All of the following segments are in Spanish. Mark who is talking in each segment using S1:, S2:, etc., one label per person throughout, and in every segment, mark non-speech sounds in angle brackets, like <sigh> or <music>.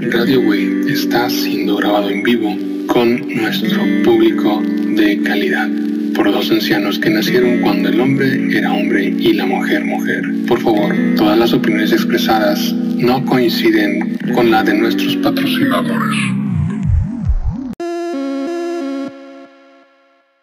S1: Radio Way está siendo grabado en vivo con nuestro público de calidad por dos ancianos que nacieron cuando el hombre era hombre y la mujer mujer. Por favor, todas las opiniones expresadas no coinciden con la de nuestros patrocinadores.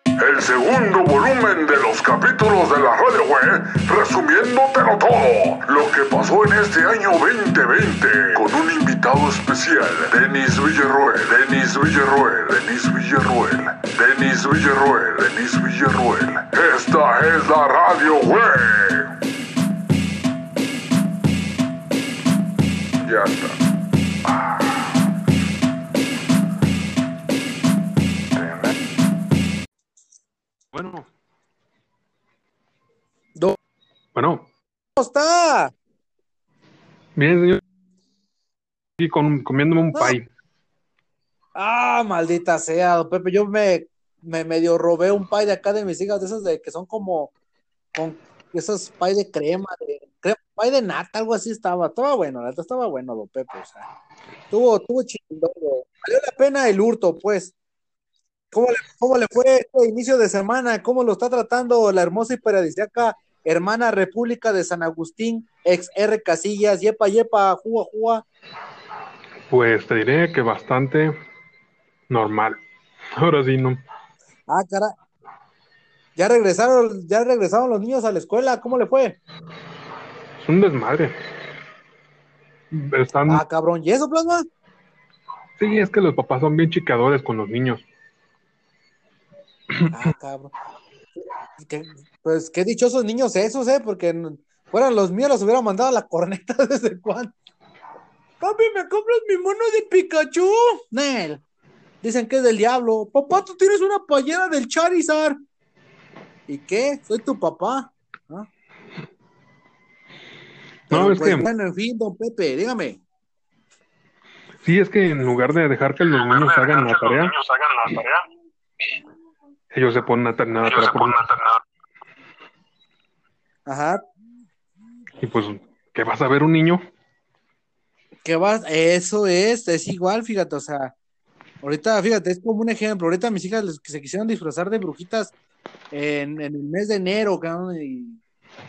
S2: El segundo volumen de los capítulos de la Radio Web, resumiéndotelo todo. Lo que pasó en este año 2020, con un invitado especial, Denis Villarroel, Denis Villarroel, Denis Villarroel, Denis Villarroel, Denis Villarroel. Esta es la Radio Web. Ya está.
S3: Bueno. Bueno,
S4: ¿Cómo está?
S3: bien, señor. Aquí con, comiéndome un
S4: No.
S3: pay.
S4: Ah, maldita sea, don Pepe. Yo me, me medio robé un pay de acá de mis hijas, de esos de que son como con esos pay de crema, de crema, pay de nata, algo así estaba. Estaba bueno, la estaba bueno, don Pepe. O sea, tuvo, tuvo chingón. Valió la pena el hurto, pues. ¿Cómo le, cómo le fue este inicio de semana? ¿Cómo lo está tratando la hermosa y paradisíaca hermana República de San Agustín, ex R Casillas, yepa, yepa, jua, jua?
S3: Pues te diré que bastante normal. <laughs> Ahora sí, no.
S4: Ah, cara. Ya regresaron, ya regresaron los niños a la escuela, ¿cómo le fue?
S3: Es un desmadre. Están,
S4: Ah, cabrón, ¿y eso, plasma?
S3: sí, es que los papás son bien chicadores con los niños.
S4: Ah, cabrón. Qué- pues qué dichosos niños esos, ¿eh? Porque fueran los míos, los hubiera mandado a la corneta <laughs> desde cuándo. Papi, ¿me compras mi mono de Pikachu? Nel. Dicen que es del diablo. Papá, tú tienes una playera del Charizard. ¿Y qué? Soy tu papá. ¿Ah?
S3: No,
S4: Pero,
S3: es
S4: pues,
S3: que,
S4: Bueno, en fin, don Pepe, dígame.
S3: sí, es que en lugar de dejar que los niños hagan la tarea, ellos se ponen a tener la tarea por
S4: Ajá.
S3: Y pues, ¿qué vas a ver un niño?
S4: ¿Qué vas? Eso es, es igual, fíjate, o sea, ahorita, fíjate, es como un ejemplo, ahorita mis hijas les- que se quisieron disfrazar de brujitas en, en el mes de enero, cabrón, y,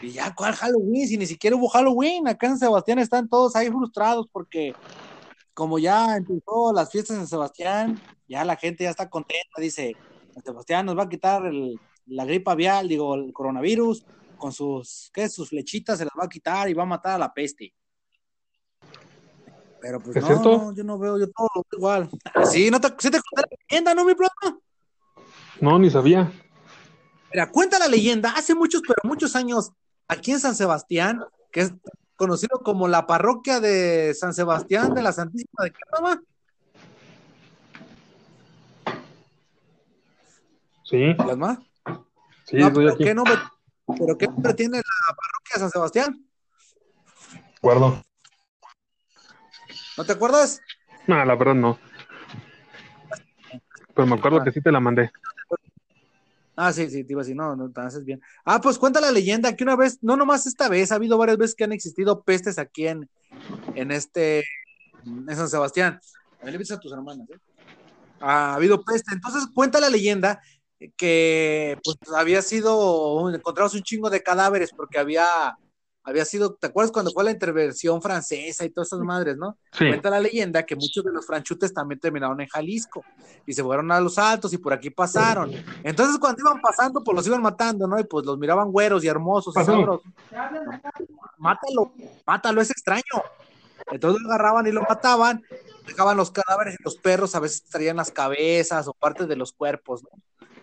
S4: y ya, ¿cuál Halloween? Si ni siquiera hubo Halloween, acá en Sebastián están todos ahí frustrados porque como ya empezó las fiestas en Sebastián, ya la gente ya está contenta, dice, Sebastián nos va a quitar el- la gripa avial, digo, el coronavirus, con sus, ¿qué? Sus flechitas se las va a quitar y va a matar a la peste. Pero pues
S3: ¿Es
S4: no, yo no veo, yo todo lo veo igual. Sí, no te, sí te conté la leyenda, ¿no, mi plata?
S3: No, ni sabía.
S4: Mira, cuenta la leyenda, hace muchos, pero muchos años, aquí en San Sebastián, que es conocido como la parroquia de San Sebastián de la Santísima de Córdoba,
S3: Sí,
S4: ¿Plasma?
S3: sí,
S4: No, pero
S3: aquí.
S4: ¿qué nombre, pero qué nombre tiene la parroquia San Sebastián?
S3: Guardo.
S4: ¿No te acuerdas?
S3: No, la verdad no. Pero me acuerdo
S4: Ah.
S3: que sí te la mandé.
S4: Ah, sí, sí, te iba a decir, no, no, te haces bien. Ah, pues cuenta la leyenda que una vez, no nomás esta vez, ha habido varias veces que han existido pestes aquí en, en este, en San Sebastián. A ver, le a tus hermanas, ¿eh? Ha habido peste. Entonces cuenta la leyenda que pues había sido encontrados un chingo de cadáveres porque había, había sido, ¿te acuerdas cuando fue la intervención francesa y todas esas madres, no?
S3: Sí.
S4: Cuenta la leyenda que muchos de los franchutes también terminaron en Jalisco y se fueron a los altos y por aquí pasaron. Entonces cuando iban pasando, pues los iban matando, ¿no? Y pues los miraban güeros y hermosos y sabrosos. Mátalo, mátalo, es extraño. Entonces lo agarraban y lo mataban, dejaban los cadáveres y los perros a veces traían las cabezas o partes de los cuerpos, ¿no?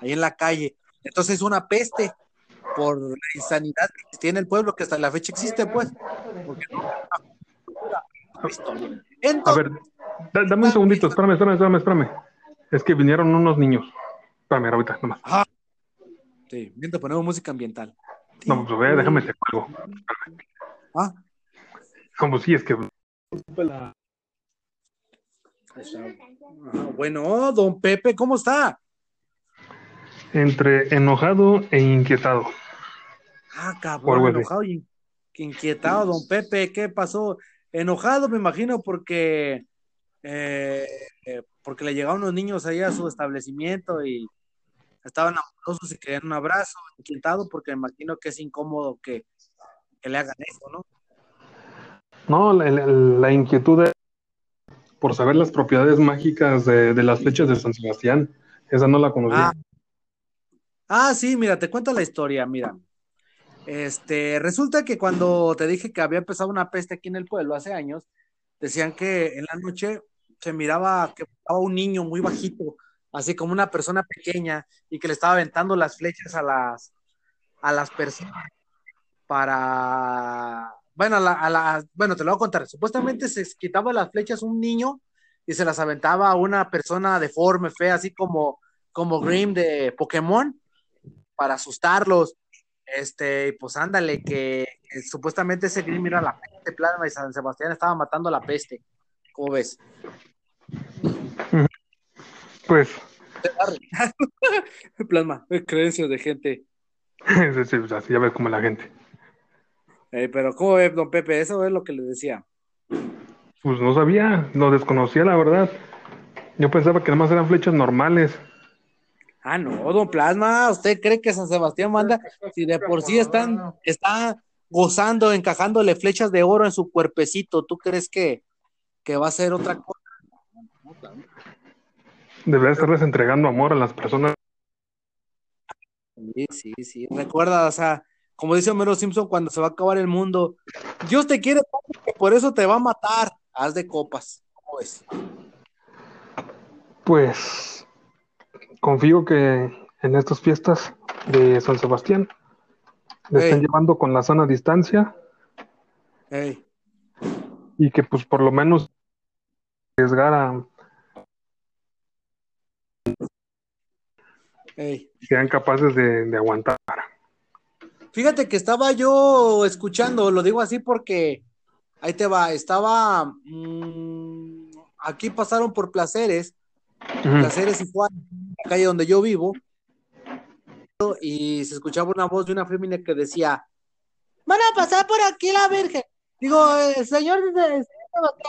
S4: Ahí en la calle. Entonces una peste por la insanidad que en el pueblo, que hasta la fecha existe, pues. Porque no-
S3: A ver, da- dame un segundito, espérame, espérame, espérame, espérame. Es que vinieron unos niños. Espérame, ahorita, nomás.
S4: sí, mientras ponemos música ambiental.
S3: No, pues déjame te cuelgo.
S4: Ah,
S3: Como si es que.
S4: Ah, bueno, don Pepe, ¿cómo está?
S3: Entre enojado e inquietado.
S4: Ah, cabrón, enojado y inquietado, don Pepe, ¿qué pasó? Enojado, me imagino, porque eh, eh, porque le llegaban unos niños ahí a su establecimiento y estaban amorosos y querían un abrazo, inquietado, porque me imagino que es incómodo que, que le hagan eso, ¿no?
S3: No, la, la- la inquietud por saber las propiedades mágicas de, de las flechas de San Sebastián. Esa no la conocía.
S4: Ah. Ah, sí, mira, te cuento la historia, mira. Este, resulta que cuando te dije que había empezado una peste aquí en el pueblo hace años, decían que en la noche se miraba que estaba un niño muy bajito, así como una persona pequeña, y que le estaba aventando las flechas a las, a las personas para, bueno, a la, a la- bueno, te lo voy a contar. Supuestamente se quitaba las flechas un niño y se las aventaba a una persona deforme, fea, así como, como Grim de Pokémon, para asustarlos. Este, y pues ándale, que, que supuestamente ese Grim era la peste plasma y San Sebastián estaba matando la peste. ¿Cómo ves?
S3: Pues, <laughs>
S4: plasma, creencias de gente. <laughs>
S3: sí, sí, pues así ya ves como la gente.
S4: Eh, pero ¿cómo ves, don Pepe? Eso es lo que le decía.
S3: Pues no sabía, lo desconocía la verdad. Yo pensaba que nada más eran flechas normales.
S4: Ah, no, don Plasma, ¿usted cree que San Sebastián manda? Si de por sí están, está gozando, encajándole flechas de oro en su cuerpecito, ¿tú crees que, que va a ser otra cosa?
S3: Debería estarles entregando amor a las personas.
S4: Sí, sí, sí. Recuerda, o sea, como dice Homero Simpson cuando se va a acabar el mundo, Dios te quiere tanto que por eso te va a matar. Haz de copas. ¿Cómo ves?
S3: Pues confío que en estas fiestas de San Sebastián le estén
S4: Ey.
S3: llevando con la sana distancia
S4: Ey,
S3: y que pues por lo menos arriesgar sean capaces de, de aguantar.
S4: Fíjate que estaba yo escuchando, lo digo así porque ahí te va, estaba mm, aquí pasaron por placeres, placeres y Juan, la calle donde yo vivo, y se escuchaba una voz de una fémina que decía, van a pasar por aquí la Virgen. Digo, eh, señor, eh,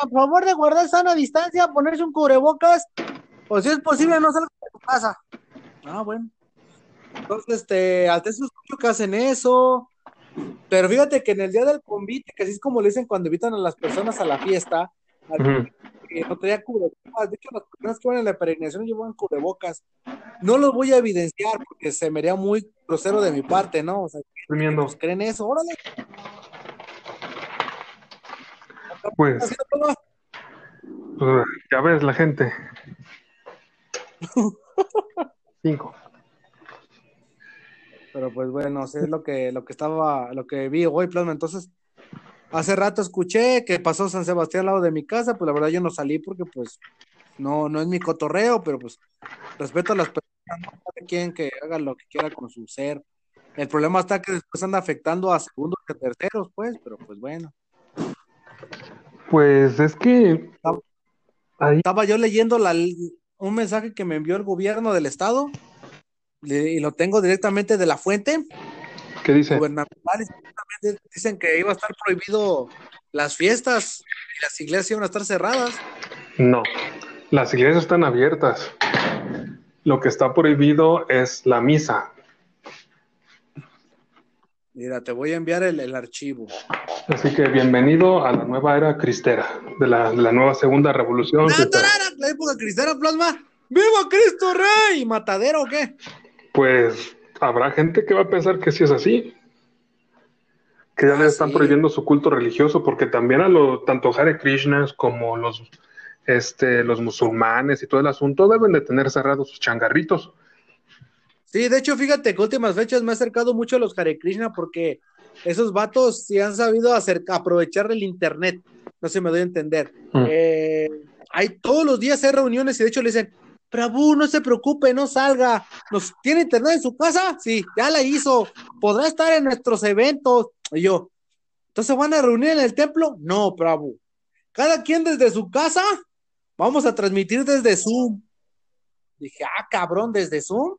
S4: a favor de guardar sana distancia, ponerse un cubrebocas, o si es posible no salga de tu casa. Ah, bueno. Entonces, este, al eso escucho que hacen eso, pero fíjate que en el día del convite, que así es como le dicen cuando invitan a las personas a la fiesta, al
S3: Ujú.
S4: que no traía cubrebocas, de hecho las personas que van en la peregrinación llevan cubrebocas, no los voy a evidenciar porque se me haría muy grosero de mi parte, ¿no? O sea, creen eso, órale,
S3: Pues, pues, ya ves la gente. <laughs> Cinco.
S4: Pero pues bueno, sí, es lo que, lo que estaba, lo que vi hoy, Plasma. Entonces, hace rato escuché que pasó San Sebastián al lado de mi casa, pues la verdad yo no salí porque pues no, no es mi cotorreo, pero pues respeto a las personas, ¿no? Quien que haga lo que quiera con su ser. El problema está que después anda afectando a segundos y a terceros, pues, pero pues bueno.
S3: Pues es que ahí
S4: Estaba yo leyendo la, un mensaje que me envió el gobierno del estado y lo tengo directamente de la fuente.
S3: ¿qué dice?
S4: gubernamentales dicen que iba a estar prohibido las fiestas y las iglesias iban a estar cerradas.
S3: No, las iglesias están abiertas. Lo que está prohibido es la misa.
S4: Mira, te voy a enviar el, el archivo.
S3: Así que bienvenido a la nueva era cristera, de la, de la nueva segunda revolución.
S4: ¡Ah,
S3: cristera.
S4: La época cristiana plasma. ¡Viva Cristo Rey! ¿Y matadero o qué?
S3: Pues habrá gente que va a pensar que sí es así. Que ya
S4: Ah,
S3: le están
S4: sí.
S3: prohibiendo su culto religioso, porque también a lo, tanto Hare Krishnas como los, este, los musulmanes y todo el asunto deben de tener cerrados sus changarritos.
S4: Sí, de hecho, fíjate que últimas fechas me he acercado mucho a los Hare Krishna porque esos vatos sí han sabido hacer, aprovechar el internet. No se me doy a entender.
S3: Mm.
S4: Eh, hay todos los días hay reuniones y de hecho le dicen, Prabhu, no se preocupe, no salga. ¿Nos tiene internet en su casa? Sí, ya la hizo. Podrá estar en nuestros eventos. Y yo, ¿entonces van a reunir en el templo? No, Prabhu. Cada quien desde su casa, vamos a transmitir desde Zoom. Dije, ah, cabrón, desde Zoom.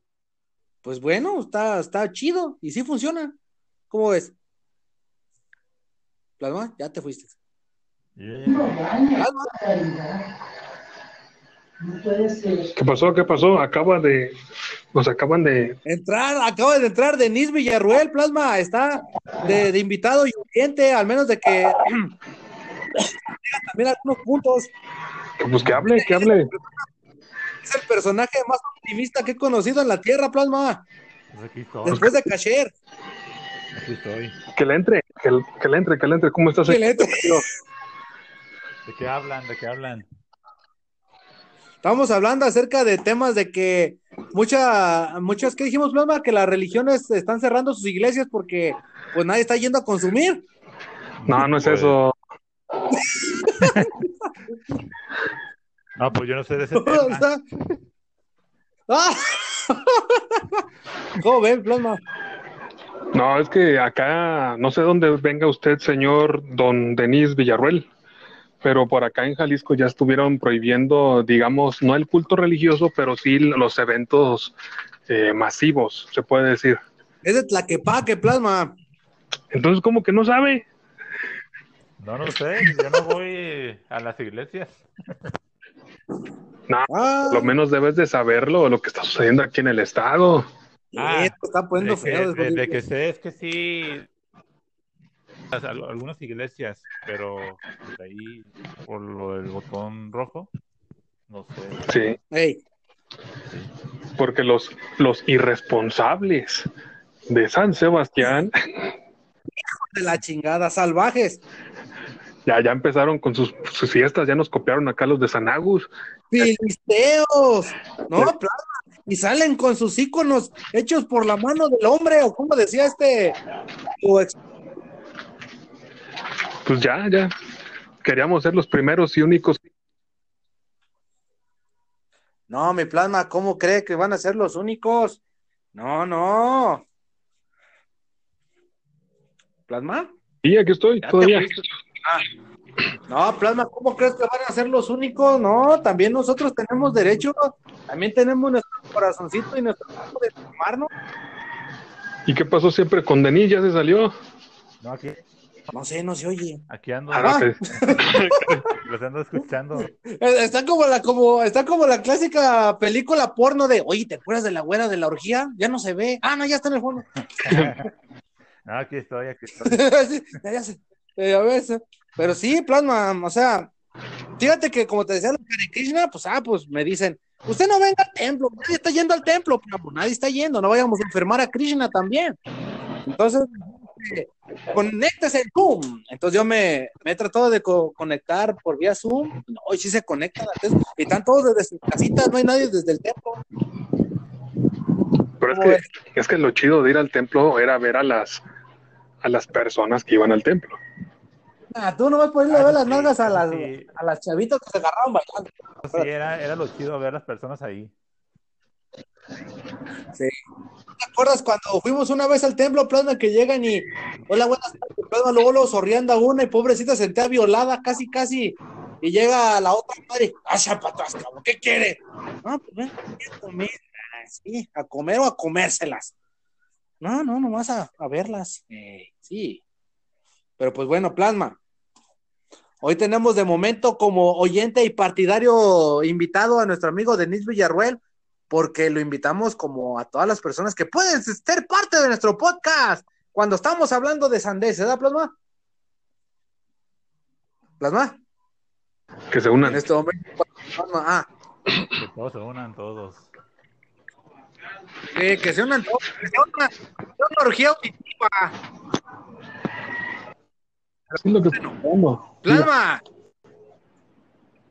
S4: Pues bueno, está, está chido y sí funciona. ¿Cómo ves? Plasma, ya te fuiste. Plasma.
S3: ¿Qué pasó? ¿Qué pasó? Acaba de. Nos acaban de.
S4: Entrar, acaba de entrar Denise Villarruel, Plasma, está de, de invitado y oyente, al menos de que <clears throat> también algunos puntos.
S3: Pues que hable, que hable.
S4: Es el personaje más optimista que he conocido en la Tierra, Plasma.
S5: Pues aquí estoy.
S4: Después de Cacher.
S5: Aquí estoy.
S3: Que le entre, que, le- que le entre, que le entre. ¿Cómo estás?
S4: Que le entre.
S5: ¿De qué hablan? ¿De qué hablan?
S4: Estamos hablando acerca de temas de que mucha, muchas que dijimos, Plasma, que las religiones están cerrando sus iglesias porque pues nadie está yendo a consumir.
S3: No, no es
S5: Pues,
S3: eso. <laughs>
S5: No, pues yo no sé de ese <laughs>
S4: O
S5: tema.
S4: sea, ¡Ah! <laughs> ¿Cómo ven, Plasma?
S3: No, es que acá, no sé dónde venga usted, señor don Denis Villarruel, pero por acá en Jalisco ya estuvieron prohibiendo, digamos, no el culto religioso, pero sí los eventos eh, masivos, se puede decir.
S4: Es de Tlaquepaque, Plasma.
S3: Entonces, ¿cómo que no sabe?
S5: No, no sé. Yo no voy a las iglesias.
S3: No,
S4: Ah,
S3: lo menos debes de saberlo, lo que está sucediendo aquí en el estado.
S5: Ah,
S4: esto está poniendo
S5: de, que,
S4: feo.
S5: de- de que sé es que sí. Algunas iglesias, pero de ahí, por lo del botón rojo, no sé.
S3: Sí, porque los, los irresponsables de San Sebastián
S4: de la chingada, salvajes,
S3: ya, ya empezaron con sus, sus fiestas, ya nos copiaron acá los de San Agus.
S4: filisteos, ¿no? Plasma. Y salen con sus íconos hechos por la mano del hombre, o como decía este, ex-
S3: Pues ya, ya. Queríamos ser los primeros y únicos.
S4: No, mi plasma, ¿cómo cree que van a ser los únicos? No, no. ¿Plasma?
S3: Y aquí estoy,
S4: Ya
S3: todavía.
S4: Ah. No, Plasma, ¿cómo crees que van a ser los únicos? No, también nosotros tenemos derecho, también tenemos nuestro corazoncito y nuestro derecho de tomarnos.
S3: ¿Y qué pasó siempre con Denis? Ya se salió.
S5: No, aquí,
S4: No sé, no se oye.
S5: aquí ando,
S3: Ah, <laughs>
S5: los ando escuchando.
S4: Está como la, como, está como la clásica película porno de, oye, ¿te acuerdas de la güera de la orgía? Ya no se ve. Ah, no, ya está en el fondo. <laughs>
S5: No, aquí estoy, aquí estoy. <laughs>
S4: Sí, ya, ya sé. Eh, a veces. Pero sí, plasma, o sea, fíjate que como te decía la Hare Krishna, pues ah, pues me dicen, usted no venga al templo, nadie está yendo al templo, pero pues, nadie está yendo, no vayamos a enfermar a Krishna también. Entonces, conéctese en Zoom. Entonces yo me, me he tratado de co- conectar por vía Zoom, no, y sí se conectan, antes, y están todos desde sus casitas, no hay nadie desde el templo.
S3: Pero es
S4: ¿Cómo
S3: que, es que lo chido de ir al templo era ver a las, a las personas que iban al templo.
S4: Ah, tú no vas a ponerle a ver las nalgas a las,
S5: sí.
S4: a las chavitas que se agarraron bailando.
S5: Sí, era, era lo chido ver las personas ahí.
S4: ¿Te acuerdas cuando fuimos una vez al templo, Plasma, que llegan y, hola, buenas tardes, Plasma, luego lo sorrianda una y pobrecita sentea violada, casi, casi, y llega la otra madre, ¡Hacia para cabrón! ¿Qué quiere? No, pues ven, a comer, ah, sí, a comer o a comérselas. No, no, nomás a, a verlas. Eh, sí. Pero pues bueno, Plasma. Hoy tenemos de momento como oyente y partidario invitado a nuestro amigo Denis Villarruel, porque lo invitamos como a todas las personas que pueden ser parte de nuestro podcast cuando estamos hablando de Sandés, ¿verdad, Plasma? Plasma,
S3: Que se
S4: en
S3: unan.
S4: este momento, Plasma, ah,
S5: Que todos se unan, todos.
S4: que, que sea una, que sea una, que sea una orgía auditiva.
S3: Así es lo que.
S4: Plasma.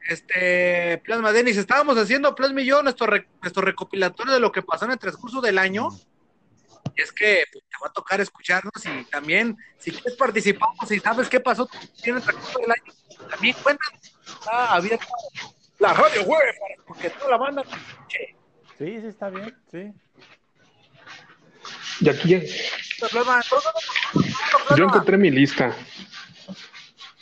S4: Este, Plasma Denis, estábamos haciendo Plasma y yo nuestro, re- nuestro recopilatorio de lo que pasó en el transcurso del año. Y es que pues, te va a tocar escucharnos y también, si quieres participamos y sabes qué pasó en el transcurso del año, también cuéntanos. Está abierta la radio web porque toda la banda escuche.
S5: Sí, sí, está bien, sí.
S3: Y aquí ya-
S4: todo,
S3: yo encontré mi lista.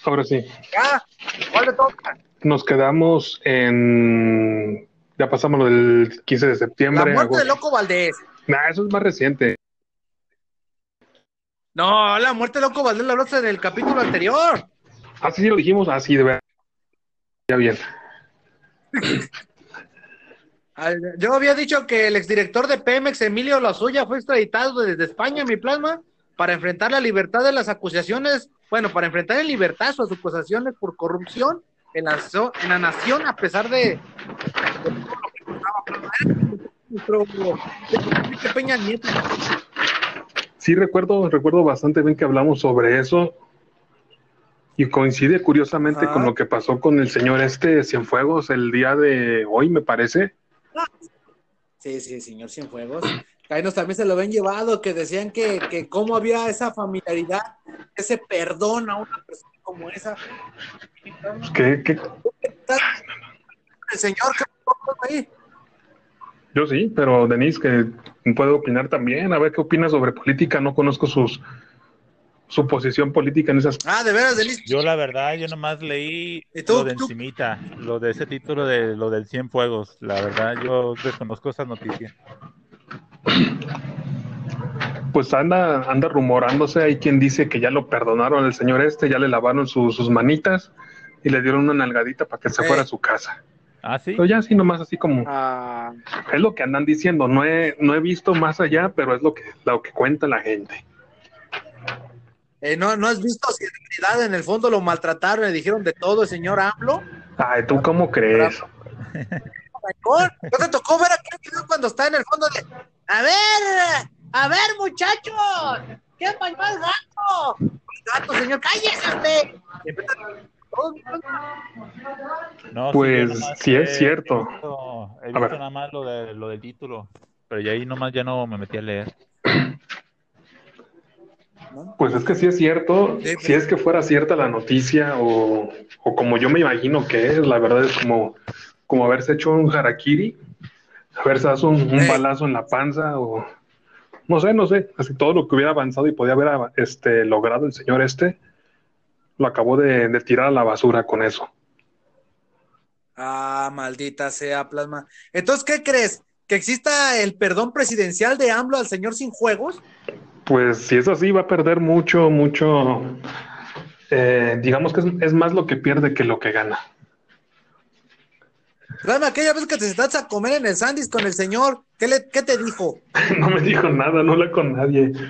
S3: Ahora sí.
S4: Ya, ¿cuál le toca?
S3: Nos quedamos en. Ya pasamos lo del 15 de
S4: La
S3: septiembre.
S4: muerte
S3: agosto.
S4: de Loco Valdés.
S3: Nah, eso es más reciente.
S4: No, la muerte de Loco Valdés la hablaste en el capítulo anterior.
S3: Ah, sí, lo dijimos. Ah, sí, de verdad. Ya bien. <laughs>
S4: Yo había dicho que el exdirector de Pemex, Emilio Lozoya, fue extraditado desde España, mi plasma, para enfrentar la libertad de las acusaciones, bueno, para enfrentar en libertad sus acusaciones por corrupción en la, en la nación, a pesar de, Peña Nieto.
S3: Sí, recuerdo, recuerdo bastante bien que hablamos sobre eso y coincide curiosamente
S4: Ah.
S3: con lo que pasó con el señor este Cienfuegos el día de hoy, me parece.
S4: Sí, sí, señor Cienfuegos. Que Ahí nos también se lo habían llevado, que decían que, que cómo había esa familiaridad, ese perdón a una persona como esa.
S3: Que, que
S4: El señor que ahí.
S3: yo sí, pero Denise, que puedo opinar también, a ver qué opina sobre política, no conozco sus su posición política en esas
S4: Ah, de veras, Denise.
S5: Yo la verdad, yo nomás leí lo de
S4: ¿Tú?
S5: encimita, lo de ese título de lo del Cien Fuegos. La verdad, yo desconozco esas noticias.
S3: Pues anda, anda rumorándose, hay quien dice que ya lo perdonaron al señor este, ya le lavaron su- sus manitas y le dieron una nalgadita para que se
S4: Eh.
S3: fuera a su casa.
S5: Ah, sí.
S3: Pero ya así nomás así como
S4: Ah,
S3: es lo que andan diciendo, no he, no he visto más allá, pero es lo que, lo que cuenta la gente.
S4: eh, ¿no, ¿No has visto si en realidad en el fondo lo maltrataron, le dijeron de todo el señor AMLO?
S3: Ay, ¿tú cómo crees?
S4: ¿No te tocó ver cuando está en el fondo de... A ver, a ver, muchachos, ¿quién bañó al gato? El gato, señor, cállese usted.
S5: No,
S3: Pues, sí es
S5: he-
S3: cierto.
S5: He visto, he nada más lo, de, lo del título, pero ya ahí nomás ya no me metí a leer.
S3: Pues es que sí es cierto,
S4: Sí,
S3: si es que fuera cierta la noticia o, o como yo me imagino que es, la verdad es como, como haberse hecho un harakiri, haberse dado un, un balazo en la panza o no sé, no sé, así todo lo que hubiera avanzado y podía haber este, logrado el señor este, lo acabó de, de tirar a la basura con eso.
S4: Ah, maldita sea, plasma. Entonces, ¿qué crees? ¿Que exista el perdón presidencial de AMLO al señor sin juegos?
S3: Pues si es así, va a perder mucho, mucho, eh, digamos que es, es más lo que pierde que lo que gana.
S4: Plasma, aquella vez que te estás a comer en el Sandys con el señor, ¿qué, le, qué te dijo? <laughs>
S3: No me dijo nada, no habla con nadie. <laughs>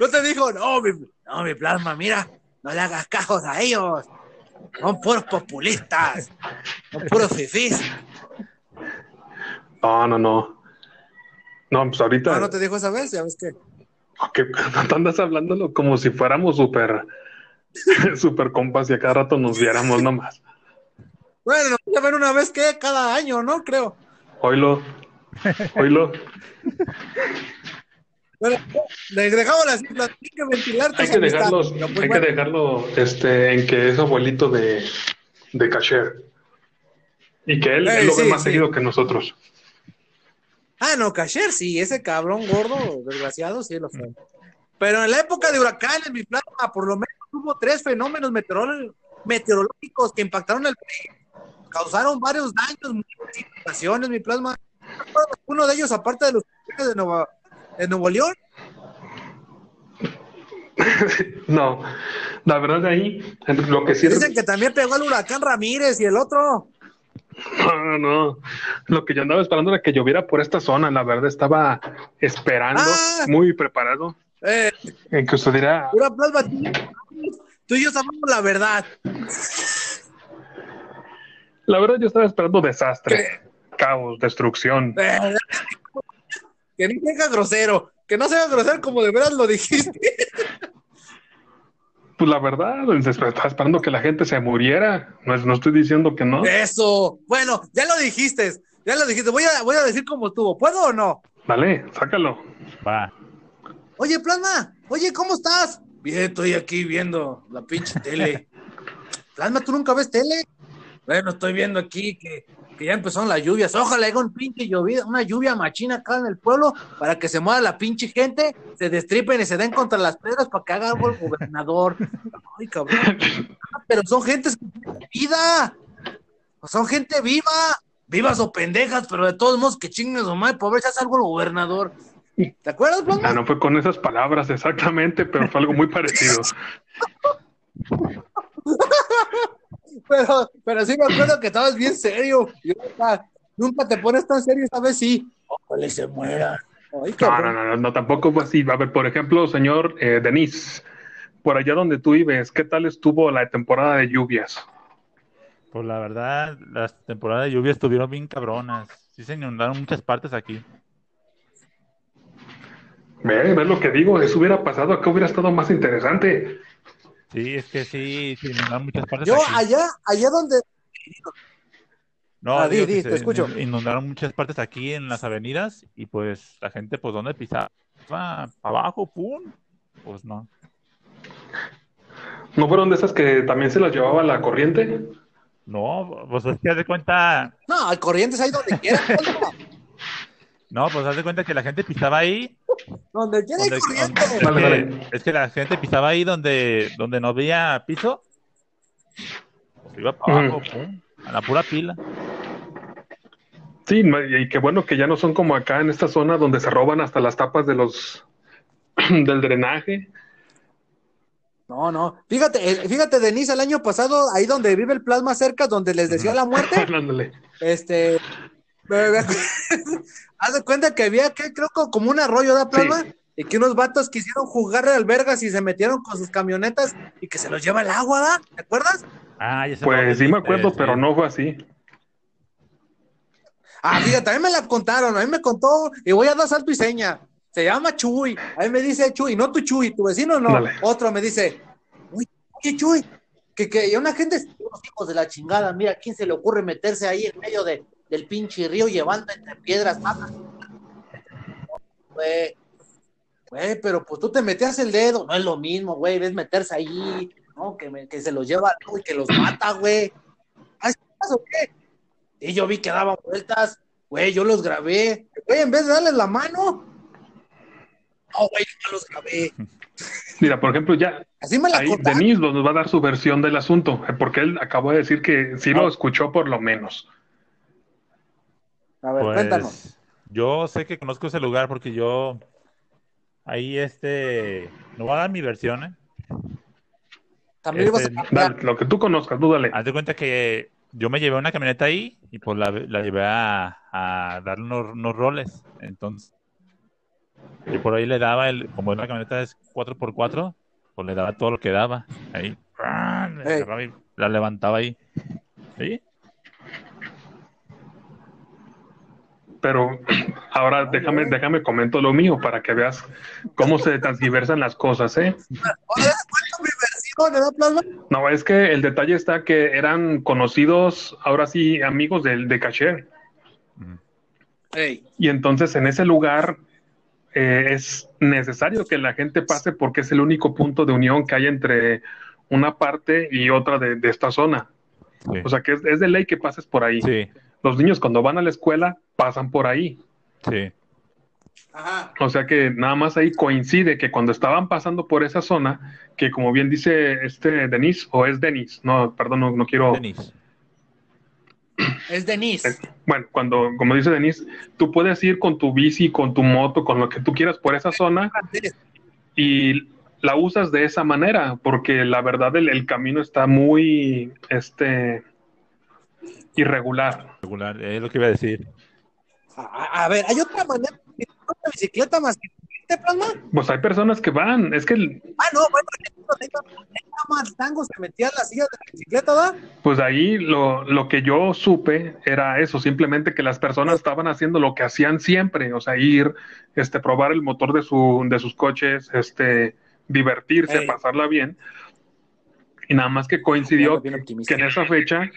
S4: No te dijo, no, mi, no, mi plasma, mira, no le hagas cajos a ellos. Son puros populistas, son puros fifís.
S3: No, no, no. No, pues ahorita
S4: No, no te dijo esa vez, ya ves que. <laughs>
S3: no andas hablándolo como si fuéramos súper <laughs> súper compas y a cada rato nos viéramos nomás.
S4: Bueno, nos voy a ver una vez que cada año, ¿no? Creo.
S3: Oílo, oílo.
S4: Bueno, dejamos las islas, hay que ventilar
S3: Hay que dejarlos,
S4: pues,
S3: hay que
S4: bueno,
S3: dejarlo este, en que es abuelito de, de Casher. Y que él,
S4: Eh,
S3: él lo ve más
S4: sí.
S3: seguido que nosotros.
S4: Ah, no, Casher, sí, ese cabrón gordo, desgraciado, sí lo fue. Pero en la época de huracanes, mi plasma, por lo menos hubo tres fenómenos meteorol- meteorológicos que impactaron el país. Causaron varios daños, muchas inundaciones, mi plasma. Uno de ellos, aparte de los de Nueva, de Nuevo León, <laughs>
S3: No, la verdad ahí, lo que sí
S4: dicen que también pegó el huracán Ramírez y el otro.
S3: No, no. Lo que yo andaba esperando era que lloviera por esta zona. La verdad estaba esperando,
S4: Ah.
S3: muy preparado,
S4: Eh,
S3: sucediera.
S4: pura plasma, tú, tú y yo sabemos la verdad.
S3: La verdad yo estaba esperando desastre, caos, destrucción.
S4: Eh, que no sea grosero, que no sea grosero como de veras lo dijiste.
S3: Pues la verdad, estaba esperando que la gente se muriera. No, no estoy diciendo que no.
S4: Eso. Bueno, ya lo dijiste. Ya lo dijiste. Voy a, voy a decir cómo estuvo. ¿Puedo o no?
S3: Dale, sácalo.
S5: Va.
S4: Oye, Plasma. Oye, ¿cómo estás? Bien, estoy aquí viendo la pinche tele. <laughs> Plasma, ¿tú nunca ves tele? Bueno, estoy viendo aquí que, que ya empezaron las lluvias. Ojalá haya un pinche lluvia, una lluvia machina acá en el pueblo para que se mueva la pinche gente, se destripen y se den contra las piedras para que haga algo el gobernador. <laughs> Ay, cabrón. Ah, Pero son gentes que tienen vida. Son gente viva. Vivas o pendejas, pero de todos modos que chinguen su madre, pobre, ya algo el gobernador. ¿Te acuerdas, Plasma?
S3: Ah, no fue con esas palabras exactamente, pero fue algo muy parecido.
S4: Pero, pero sí me acuerdo que estabas bien serio. Yo, nunca te pones tan serio, esta vez sí. Ojalá se muera. Ay,
S3: No, no, no, no, tampoco fue así. A ver, por ejemplo, señor eh, Denis, por allá donde tú vives, ¿qué tal estuvo la temporada de lluvias?
S5: Pues la verdad, las temporadas de lluvia estuvieron bien cabronas. Sí se inundaron muchas partes aquí.
S3: Ve, ve lo que digo, eso hubiera pasado, acá hubiera estado más interesante.
S5: Sí, es que sí, inundaron muchas partes
S4: Yo
S5: aquí.
S4: allá, allá donde.
S5: No,
S4: Ah,
S5: digo
S4: di, te escucho.
S5: Inundaron muchas partes aquí en las avenidas y pues la gente, pues, ¿dónde pisaba? Para abajo, pum. Pues no.
S3: ¿No fueron de esas que también se las llevaba la corriente?
S5: No, pues es que haz de cuenta,
S4: No, hay corrientes ahí donde quiera. <laughs>
S5: No, pues haz de cuenta que la gente pisaba ahí.
S4: Donde quiera hay
S5: donde-
S4: corriente.
S5: donde- es,
S3: Vale,
S5: que,
S3: vale.
S5: es que la gente pisaba ahí donde, donde no había piso. Pues iba para abajo, a la pura pila.
S3: Sí, y qué bueno que ya no son como acá en esta zona donde se roban hasta las tapas de los <clears throat> del drenaje.
S4: No, no. Fíjate, eh, fíjate, Denise, el año pasado, ahí donde vive el plasma cerca, donde les decía la muerte, <laughs> este. <laughs> Haz de cuenta que había, que creo que como un arroyo de plasma, y que unos vatos quisieron jugarle albergas y se metieron con sus camionetas y que se los lleva el agua, ¿da? ¿Te acuerdas?
S5: Ah, ya dónde
S3: Pues sí me acuerdo, pero no fue así.
S4: Ah, fíjate, a mí me la contaron, a mí me contó, y voy a dar salto y seña. Se llama Chuy. A mí me dice Chuy, no tu Chuy, tu vecino no.
S3: Dale.
S4: Otro me dice, uy, oye Chuy, que, que una gente, unos hijos de la chingada, mira, ¿quién se le ocurre meterse ahí en medio de, del pinche río llevando entre piedras patas? Güey, güey, pero pues tú te metías el dedo, no es lo mismo, güey, ves meterse ahí, ¿no? Que, me- que se los lleva y que los mata, güey. ¿Ah, ¿estás o qué? Y yo vi que daban vueltas, güey, yo los grabé. Güey, en vez de darles la mano, no, güey, yo los grabé. <laughs>
S3: Mira, por ejemplo, ya
S4: Así me la
S3: ahí
S4: contaron.
S3: Denis nos va a dar su versión del asunto, porque él acabó de decir que sí lo
S4: Ah.
S3: escuchó por lo menos.
S4: A ver,
S5: Pues,
S4: cuéntanos.
S5: yo sé que conozco ese lugar porque yo ahí este no voy a dar mi versión, ¿eh?
S4: También ibas a
S5: este,
S4: cambiar.
S3: Dale, lo que tú conozcas, tú dale.
S5: Haz de cuenta que yo me llevé una camioneta ahí y pues la, la llevé a, a darle unos, unos roles. Entonces, yo por ahí le daba, el, como la camioneta es 4x4, pues le daba todo lo que daba. Ahí, y la levantaba ahí. ¿Sí?
S3: Pero ahora déjame, déjame comento lo mío para que veas cómo se transgiversan las cosas, ¿eh?
S4: Oye, ¿cuánto mi versión, ¿verdad, Plasma?
S3: No, es que el detalle está que eran conocidos, ahora sí, amigos del de.
S5: Ujú.
S4: Ey,
S3: Y entonces en ese lugar eh, es necesario que la gente pase porque es el único punto de unión que hay entre una parte y otra de, de esta zona.
S5: Sí.
S3: O sea que es, es de ley que pases por ahí.
S5: sí,
S3: Los niños cuando van a la escuela pasan por ahí.
S5: sí.
S4: ajá.
S3: O sea que nada más ahí coincide que cuando estaban pasando por esa zona, que como bien dice este Denis, o es Denis, no, perdón, no, no quiero...
S5: Denis.
S4: Es Denise.
S3: Bueno, cuando, como dice Denis, tú puedes ir con tu bici, con tu moto, con lo que tú quieras por esa zona y la usas de esa manera, porque la verdad el, el camino está muy, este, irregular.
S5: Regular, es lo que iba a decir.
S4: A, a- a ver, ¿hay otra manera de la bicicleta más que este Plasma?
S3: Pues hay personas que van, es que,
S4: Ah, no, bueno, tango se metía en la silla de la bicicleta, ¿verdad?
S3: pues ahí lo, lo que yo supe era eso, simplemente que las personas estaban haciendo lo que hacían siempre, o sea, ir, este, probar el motor de, su, de sus coches, este, divertirse,
S4: Ey.
S3: pasarla bien. Y nada más que coincidió
S4: Bien
S3: que en esa fecha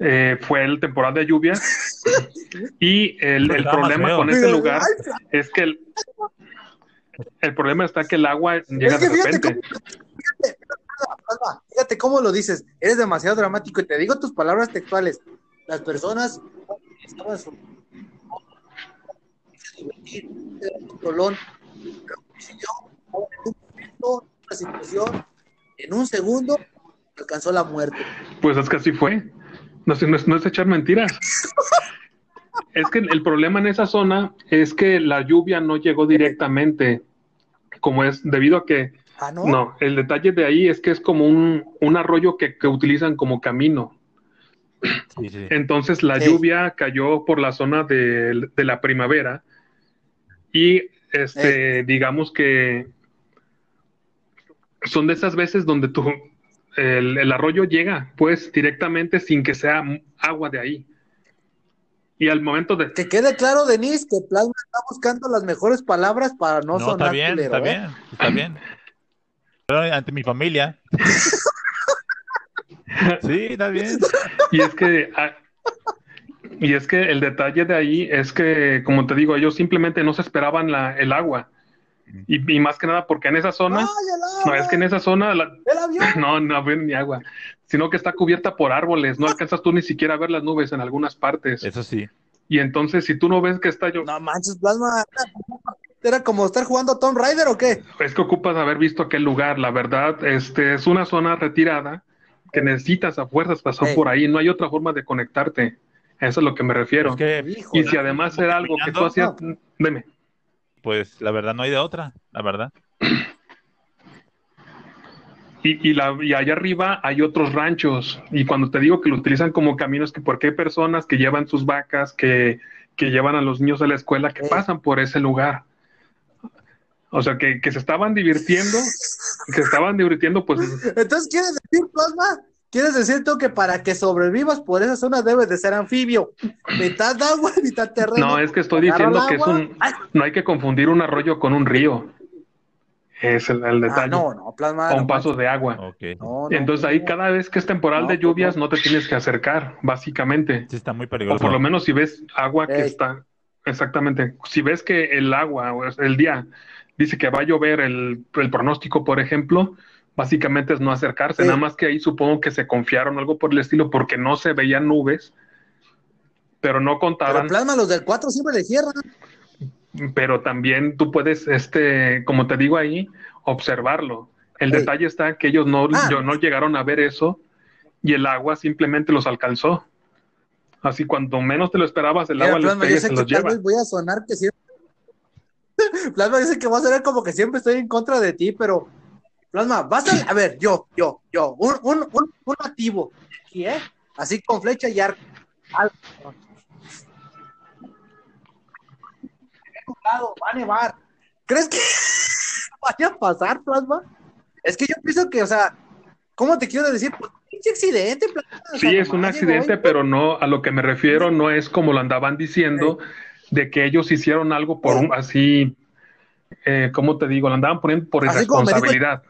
S3: eh, fue el temporada de lluvias <laughs> y el, el problema con ese lugar es que el, el problema está que el agua llega
S4: Es que
S3: de
S4: fíjate
S3: repente.
S4: cómo, fíjate, Alba, fíjate cómo lo dices. Eres demasiado dramático y te digo tus palabras textuales. Las personas estaban su- momento, una situación, en un segundo, alcanzó la muerte.
S3: Pues es que así fue. No, es- no es, no es echar mentiras. Es que el problema en esa zona es que la lluvia no llegó directamente, como es debido a que
S4: Ah, ¿no?
S3: No, el detalle de ahí es que es como un, un arroyo que, que utilizan como camino.
S5: Sí, sí.
S3: Entonces la
S4: Sí.
S3: lluvia cayó por la zona de, de la primavera y este, digamos que son de esas veces donde tú, el, el arroyo llega pues directamente sin que sea agua de ahí. Y al momento de...
S4: Que quede claro, Denise, que Plasma está buscando las mejores palabras para no,
S5: No,
S4: sonar
S5: está bien,
S4: culero,
S5: está
S4: ¿eh?
S5: bien, está bien. Pero ante mi familia. <laughs> Sí, está bien.
S3: Y es que... ah, Y es que el detalle de ahí es que, como te digo, ellos simplemente no se esperaban la, el agua. Y, y más que nada porque en esa zona...
S4: ¡Ay, el
S3: No, es que en esa zona la-
S4: ¡El avión! <laughs>
S3: no, no ven ni agua, sino que está cubierta por árboles, no alcanzas tú ni siquiera a ver las nubes en algunas partes.
S5: Eso sí.
S3: Y entonces, si tú no ves que está yo,
S4: No manches, Plasma. ¿Era como estar jugando Tomb Raider o qué?
S3: es que ocupas haber visto aquel lugar. La verdad, este es una zona retirada que necesitas a fuerzas pasar
S4: Ey.
S3: por ahí. No hay otra forma de conectarte. A Eso es lo que me refiero.
S5: Es que,
S3: y si además era algo que tú hacías, dime.
S5: Pues, la verdad no hay de otra, la verdad.
S3: Y, y, la, y allá arriba hay otros ranchos. Y cuando te digo que lo utilizan como caminos, que porque hay personas que llevan sus vacas, que, que llevan a los niños a la escuela, que pasan por ese lugar. O sea, que, que se estaban divirtiendo, que se estaban divirtiendo, pues <laughs>
S4: Entonces, ¿quieres decir, Plasma? ¿Quieres decir tú que para que sobrevivas por esa zona debes de ser anfibio? Mitad agua, <laughs> mitad terreno.
S3: no, es que estoy diciendo que es un,
S4: Ay,
S3: no hay que confundir un arroyo con un río. Es el, el
S4: ah,
S3: detalle.
S4: no, no, Plasma.
S3: o un
S4: no
S3: paso de agua.
S5: Ok.
S4: No, no,
S3: Entonces ahí cada vez que es temporal
S4: No,
S3: de
S4: pues,
S3: lluvias
S4: no.
S3: te tienes que acercar, básicamente.
S5: Sí, está muy
S3: O
S5: peligroso.
S3: por lo menos si ves agua que
S4: Ey.
S3: está, exactamente, si ves que el agua o es- el día dice que va a llover el, el pronóstico, por ejemplo, básicamente es no acercarse,
S4: Sí.
S3: nada más que ahí supongo que se confiaron algo por el estilo porque no se veían nubes, pero no
S4: Pero
S3: contaban,
S4: Plasma, los del 4 siempre le cierran.
S3: pero también tú puedes, este, como te digo ahí, observarlo. El detalle está que ellos no,
S4: Ah.
S3: yo- no llegaron a ver eso y el agua simplemente los alcanzó. Así cuando menos te lo esperabas, el
S4: Mira,
S3: agua les
S4: Plasma,
S3: pega se los
S4: tal
S3: lleva.
S4: voy a sonar que siempre. <laughs> Plasma dice que va a sonar como que siempre estoy en contra de ti, pero. Plasma, vas a. A ver, yo, yo, yo, un, un, un, un nativo. Aquí, ¿eh? Así con flecha y arco. Al- Va a nevar. ¿Crees que <laughs> vaya a pasar, Plasma? Es que yo pienso que, o sea, ¿cómo te quiero decir? Pues, pinche accidente, Plasma. O
S3: Sí, es un accidente, pero no a lo que me refiero no es como lo andaban diciendo de que ellos hicieron algo por un así, eh, ¿cómo te digo? Lo andaban poniendo por irresponsabilidad.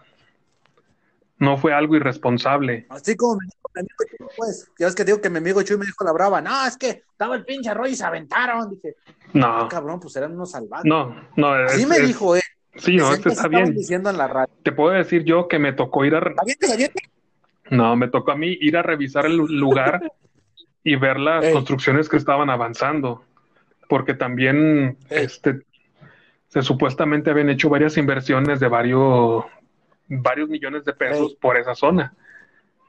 S3: No fue algo irresponsable.
S4: Así como me dijo mi amigo Chuy, pues. Ya ves que digo que mi amigo Chuy me dijo la brava. No, es que estaba el pinche arroyo y se aventaron. Dije,
S3: No,
S4: "Ah, cabrón, pues eran unos salvajes.
S3: no, no.
S4: Así
S3: es-
S4: me
S3: es-
S4: dijo, eh.
S3: Sí, no,
S4: Decían
S3: es que
S4: que
S3: está bien.
S4: diciendo en la radio.
S3: Te puedo decir yo que me tocó ir a,
S4: ¿Está bien que se aviente?
S3: no, me tocó a mí ir a revisar el lugar <laughs> y ver las
S4: Ey.
S3: construcciones que estaban avanzando, porque también,
S4: Ey.
S3: este, se supuestamente habían hecho varias inversiones de varios, varios millones de pesos
S4: Ey.
S3: por esa zona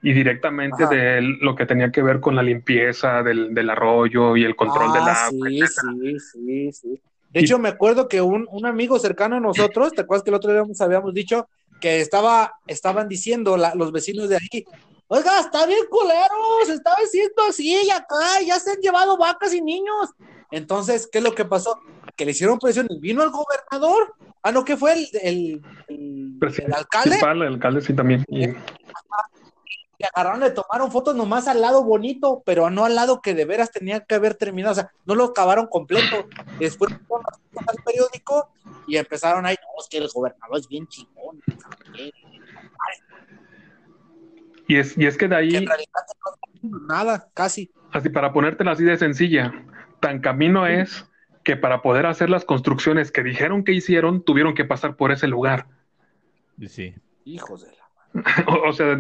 S3: y directamente
S4: Ajá.
S3: de lo que tenía que ver con la limpieza del, del arroyo y el control del
S4: Ah,
S3: agua.
S4: sí,
S3: etcétera.
S4: sí, sí, sí. De
S3: Y-
S4: hecho, me acuerdo que un, un amigo cercano a nosotros, ¿te acuerdas que el otro día nos habíamos dicho que estaba, estaban diciendo la- los vecinos de ahí, oiga, está bien culeros, está diciendo así y acá, ya se han llevado vacas y niños. Entonces, ¿qué es lo que pasó? Que le hicieron presión y vino el gobernador. Ah, no, ¿qué fue? El, el, el- el alcalde.
S3: El alcalde sí también. Y-
S4: Le agarraron, le tomaron fotos nomás al lado bonito, pero no al lado que de veras tenía que haber terminado. O sea, no lo acabaron completo. Después fueron al periódico y empezaron ahí, no, es que el gobernador es bien chingón.
S3: y es, y es que de
S4: Que
S3: ahí
S4: en realidad no nada, casi.
S3: Así para ponértela así de sencilla, tan camino es que para poder hacer las construcciones que dijeron que hicieron, tuvieron que pasar por ese lugar.
S5: Sí.
S4: Hijos de la. <laughs>
S3: O, o sea,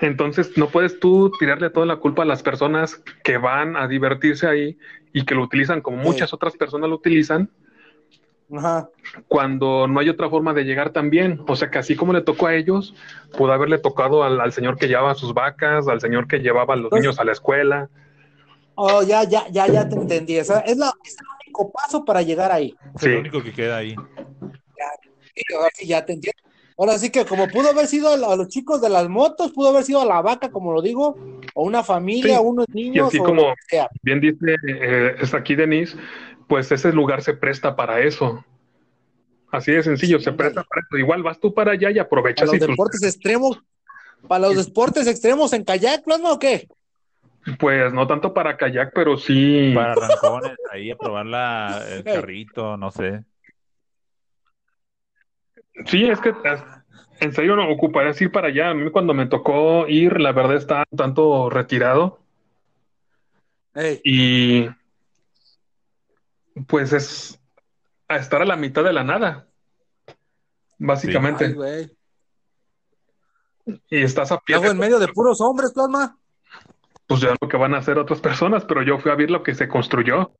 S3: entonces no puedes tú tirarle toda la culpa a las personas que van a divertirse ahí y que lo utilizan como muchas otras personas lo utilizan,
S4: Ajá.
S3: cuando no hay otra forma de llegar también. O sea que así como le tocó a ellos, pudo haberle tocado al, al señor que llevaba sus vacas, al señor que llevaba a los
S4: Entonces-
S3: niños a la escuela.
S4: Oh, ya, ya, ya, ya te entendí. O sea, es, la, es el único paso para llegar ahí.
S5: Es lo único que queda ahí.
S4: ahora sí ya te entiendo. Ahora sí que como pudo haber sido a los chicos de las motos, pudo haber sido a la vaca, como lo digo, o una familia,
S3: Sí,
S4: unos
S3: Y
S4: niños,
S3: así
S4: o
S3: como
S4: sea.
S3: bien dice eh, es aquí Denise, pues ese lugar se presta para eso. Así de sencillo,
S4: Sí,
S3: se presta para eso. Igual vas tú para allá y
S4: Para
S3: aprovechas
S4: los
S3: y pues,
S4: deportes extremos, para los deportes extremos en kayak, plasma o qué?
S3: Pues no tanto para kayak, pero sí.
S5: Para arrancones, ahí a probar la, el carrito, no sé.
S3: Sí, es que en serio no ocuparías ir para allá. A mí cuando me tocó ir, la verdad estaba un tanto retirado y pues es a estar a la mitad de la nada, básicamente.
S4: ay.
S3: Y estás a pie de
S4: en medio de puros hombres, plasma.
S3: Pues ya lo que van a hacer otras personas, pero yo fui a ver lo que se construyó.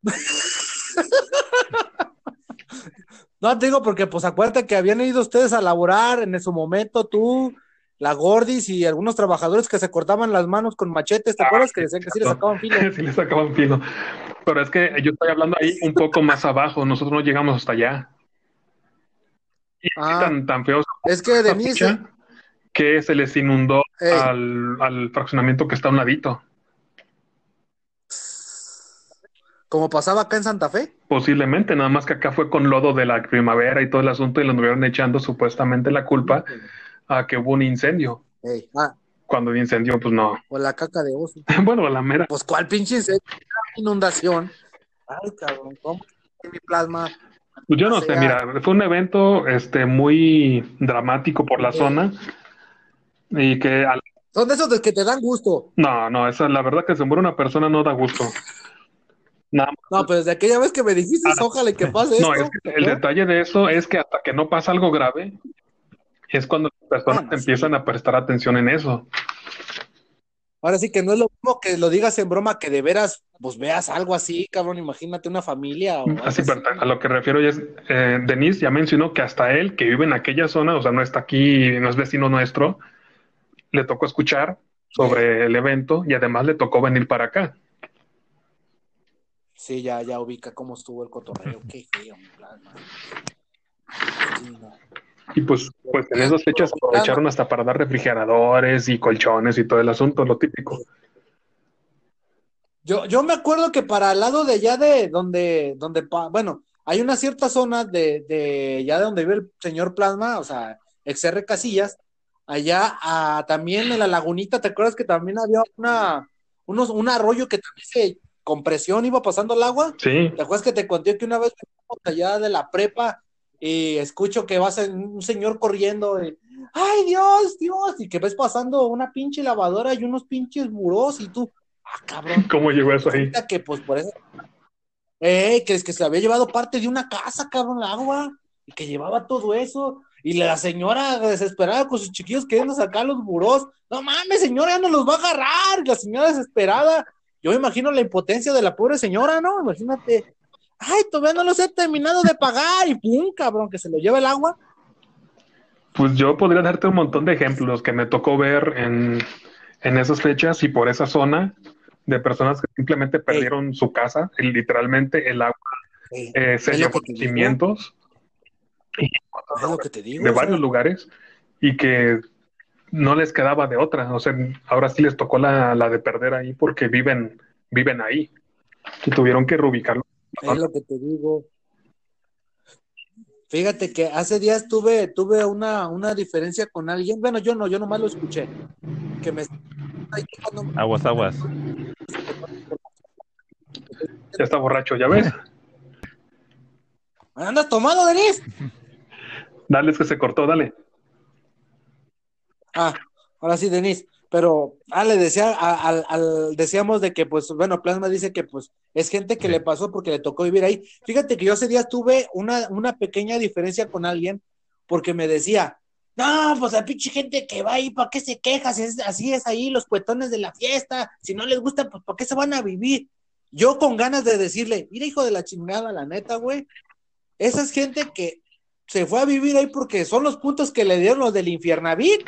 S4: No, te digo porque, pues, acuérdate que habían ido ustedes a laborar en su momento, tú, la Gordis y algunos trabajadores que se cortaban las manos con machetes, ¿te acuerdas? Que decían que sí les sacaban filo. <laughs>
S3: sí le sacaban filo. Pero es que yo estoy hablando ahí un poco más abajo, nosotros no llegamos hasta allá. Y
S4: Ah.
S3: tan, tan feo
S4: Es que Denise,
S3: escucha que se les inundó
S4: Ey.
S3: al, al fraccionamiento que está a un ladito.
S4: Como pasaba acá en Santa Fe,
S3: Posiblemente, nada más que acá fue con lodo de la primavera y todo el asunto y le anduvieron echando supuestamente la culpa a que hubo un incendio.
S4: Ey, ah,
S3: Cuando el incendio, pues no.
S4: o la caca de oso. <laughs>
S3: Bueno, la mera.
S4: Pues, ¿cuál pinche incendio? inundación? Ay, cabrón, ¿cómo mi plasma?
S3: Pues yo no sé, mira, fue un evento este, muy dramático por la zona y que al-
S4: Son de esos de que te dan gusto.
S3: no, no, esa la verdad que se muere una persona no da gusto. Nada más.
S4: No, pero desde aquella vez que me dijiste,
S3: Ah,
S4: ojalá que pase
S3: No,
S4: esto.
S3: es que el detalle de eso es que hasta que no pasa algo grave es cuando las personas
S4: Bueno, sí.
S3: empiezan a prestar atención en eso.
S4: Ahora sí que no es lo mismo que lo digas en broma que de veras, pues veas algo así, cabrón, imagínate una familia o
S3: Así, pero a lo que refiero es, eh, Denise ya mencionó que hasta él, que vive en aquella zona, o sea, no está aquí, no es vecino nuestro, le tocó escuchar sobre el evento y además le tocó venir para acá.
S4: Sí, ya, ya ubica cómo estuvo el cotorreo. Qué feo, plasma. Sí, no.
S3: Y pues, pues en esas fechas aprovecharon hasta para dar refrigeradores y colchones y todo el asunto, lo típico.
S4: Yo, yo me acuerdo que para el lado de allá de donde, donde, bueno, hay una cierta zona de, de ya de donde vive el señor Plasma, o sea, XR Casillas, allá ah, también en la lagunita, ¿te acuerdas que también había una, unos, un arroyo que también se, con presión iba pasando el agua?
S3: Sí,
S4: ¿Te acuerdas que te conté que una vez allá de la prepa y escucho que vas en un señor corriendo y, ay Dios, Dios, y que ves pasando una pinche lavadora y unos pinches burós y tú, ah, cabrón, <laughs>
S3: ¿cómo llegó eso ahí?
S4: Que pues por eso, eh, que es que se había llevado parte de una casa, cabrón, el agua, y que llevaba todo eso, y la señora desesperada con sus chiquillos queriendo sacar los burós, no mames, señora, ya no los va a agarrar, la señora desesperada, yo me imagino la impotencia de la pobre señora, ¿no? Imagínate, ay, todavía no los he terminado de pagar, y pum, cabrón, que se lo lleva el agua,
S3: Pues yo podría darte un montón de ejemplos que me tocó ver en, en esas fechas y por esa zona de personas que simplemente perdieron su casa, y literalmente el agua
S4: Eh,
S3: se los
S4: digo.
S3: cimientos
S4: es lo que te digo.
S3: de varios lugares y que no les quedaba de otra. O sea, ahora sí les tocó la, la de perder ahí porque viven, viven ahí y tuvieron que reubicarlo.
S4: Es lo que te digo. Fíjate que hace días tuve, tuve una, una diferencia con alguien. Bueno, yo no, yo nomás lo escuché. Que me
S5: Aguas, aguas.
S3: Ya está borracho, ¿ya ves? <laughs>
S4: ¿Andas tomado, Denis?
S3: Dale, es que se cortó, dale.
S4: Ah, ahora sí, Denis. Pero, ah, le decía, al, al- decíamos de que, pues, bueno, Plasma dice que, pues, es gente que
S5: Sí.
S4: le pasó porque le tocó vivir ahí. Fíjate que yo ese día tuve una, una pequeña diferencia con alguien porque me decía, no, pues la pinche gente que va ahí, ¿para qué se queja? Si es, así es ahí, los cuetones de la fiesta, si no les gusta, pues, ¿para qué se van a vivir? Yo con ganas de decirle, mira, hijo de la chingada, la neta, güey, esa es gente que se fue a vivir ahí porque son los puntos que le dieron los del Infiernavit